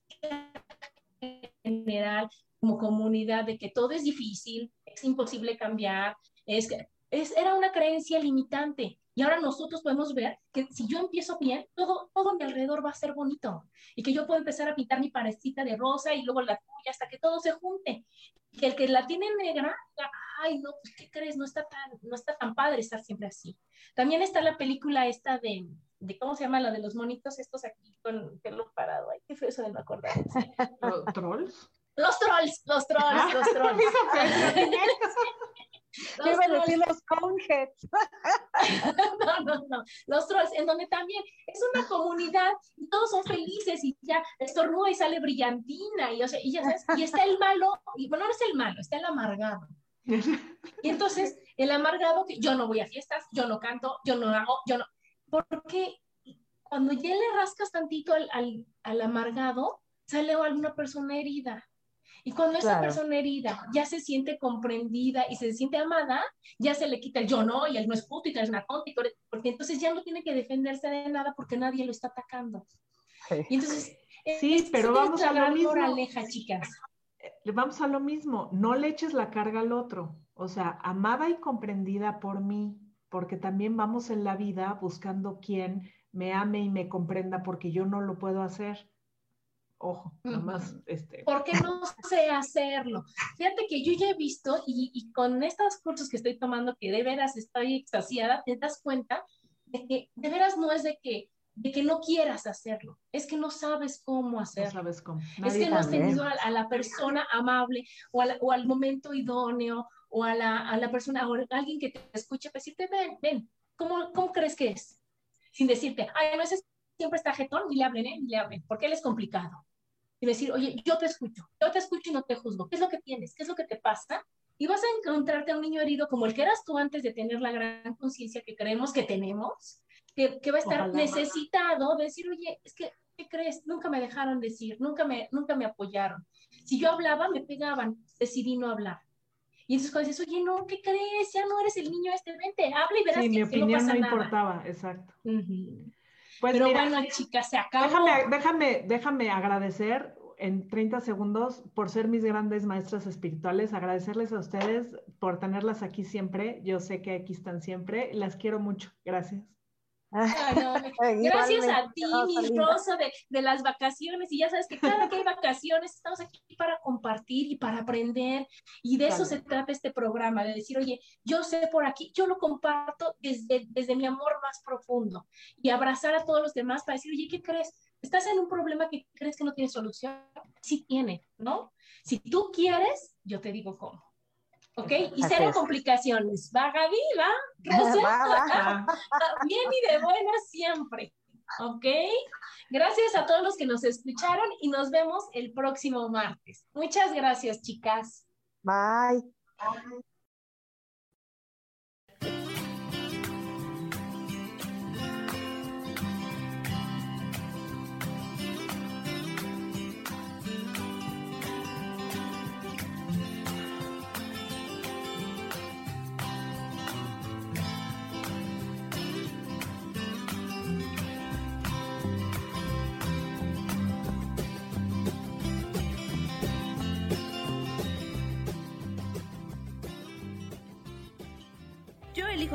general, como comunidad, de que todo es difícil, es imposible cambiar, es, es era una creencia limitante. Y ahora nosotros podemos ver que si yo empiezo bien, todo, todo a mi alrededor va a ser bonito. Y que yo puedo empezar a pintar mi parecita de rosa y luego la tuya hasta que todo se junte. Que el que la tiene negra, ay, no, pues, ¿qué crees? No está tan, no está tan padre estar siempre así. También está la película esta de, de ¿cómo se llama? La de los monitos estos aquí con pelo parado. Ay, qué fue eso de no acordar. ¿Los trolls? Los trolls, los trolls, los [LAUGHS] trolls. Yo iba a decir los conjets. [LAUGHS] no, no, no. Los trolls, en donde también es una comunidad y todos son felices y ya estornuda y sale brillantina y, o sea, y ya sabes, y está el malo, y bueno, no es el malo, está el amargado. Y entonces, el amargado, que yo no voy a fiestas, yo no canto, yo no hago, yo no. Porque cuando ya le rascas tantito al, al, al amargado, sale alguna persona herida. Y cuando esa persona herida ya se siente comprendida y se siente amada, ya se le quita el yo no y el no es puto y es una tonta, porque entonces ya no tiene que defenderse de nada porque nadie lo está atacando. Y entonces, sí, pero vamos a lo mismo. Moraleja, chicas. Eh, vamos a lo mismo, no le eches la carga al otro. O sea, amada y comprendida por mí, porque también vamos en la vida buscando quien me ame y me comprenda porque yo no lo puedo hacer. Ojo, nada más este. Porque no sé hacerlo. Fíjate que yo ya he visto y, y, con estos cursos que estoy tomando, que de veras estoy extasiada, te das cuenta de que de veras no es de que de que no quieras hacerlo, es que no sabes cómo hacerlo. No sabes cómo. es que no has tenido a, la persona amable o, o, al momento idóneo o a la, a la persona o a alguien que te escuche para decirte, ven, ven, ¿cómo, ¿cómo crees que es? Sin decirte, ay, no, ese siempre está jetón, ni le hablen, ¿eh? ni le hablen, porque él es complicado. Y decir, oye, yo te escucho, yo te escucho y no te juzgo. ¿Qué es lo que tienes? ¿Qué es lo que te pasa? Y vas a encontrarte a un niño herido como el que eras tú antes de tener la gran conciencia que creemos que tenemos, que, va a estar necesitado de decir, oye, es que, ¿qué crees? Nunca me dejaron decir, nunca me, nunca me apoyaron. Si yo hablaba, me pegaban, decidí no hablar. Y entonces cuando dices, oye, no, ¿qué crees? Ya no eres el niño este, vente, habla y verás sí, que, mi opinión no, no, importaba, exacto. Pues Pero bueno, chicas, se acabó. Déjame, déjame, déjame agradecer en 30 segundos por ser mis grandes maestras espirituales, agradecerles a ustedes por tenerlas aquí siempre. Yo sé que aquí están siempre. Las quiero mucho. Gracias. [LAUGHS] Gracias a ti, mi Rosa, de, de, las vacaciones. Y ya sabes que cada que hay vacaciones estamos aquí para compartir y para aprender. Y de eso se trata este programa, de decir, oye, yo sé por aquí, yo lo comparto desde, desde mi amor más profundo. Y abrazar a todos los demás para decir, oye, ¿qué crees? ¿Estás en un problema que crees que no tiene solución? Sí tiene, ¿no? Si tú quieres, yo te digo cómo. ¿Ok? Y cero complicaciones. ¿Va, Gaby? ¿Va? ¿Rosa? [LAUGHS] Va, [LAUGHS] va. Bien y de buenas siempre. ¿Ok? Gracias a todos los que nos escucharon y nos vemos el próximo martes. Muchas gracias, chicas. Bye. Yo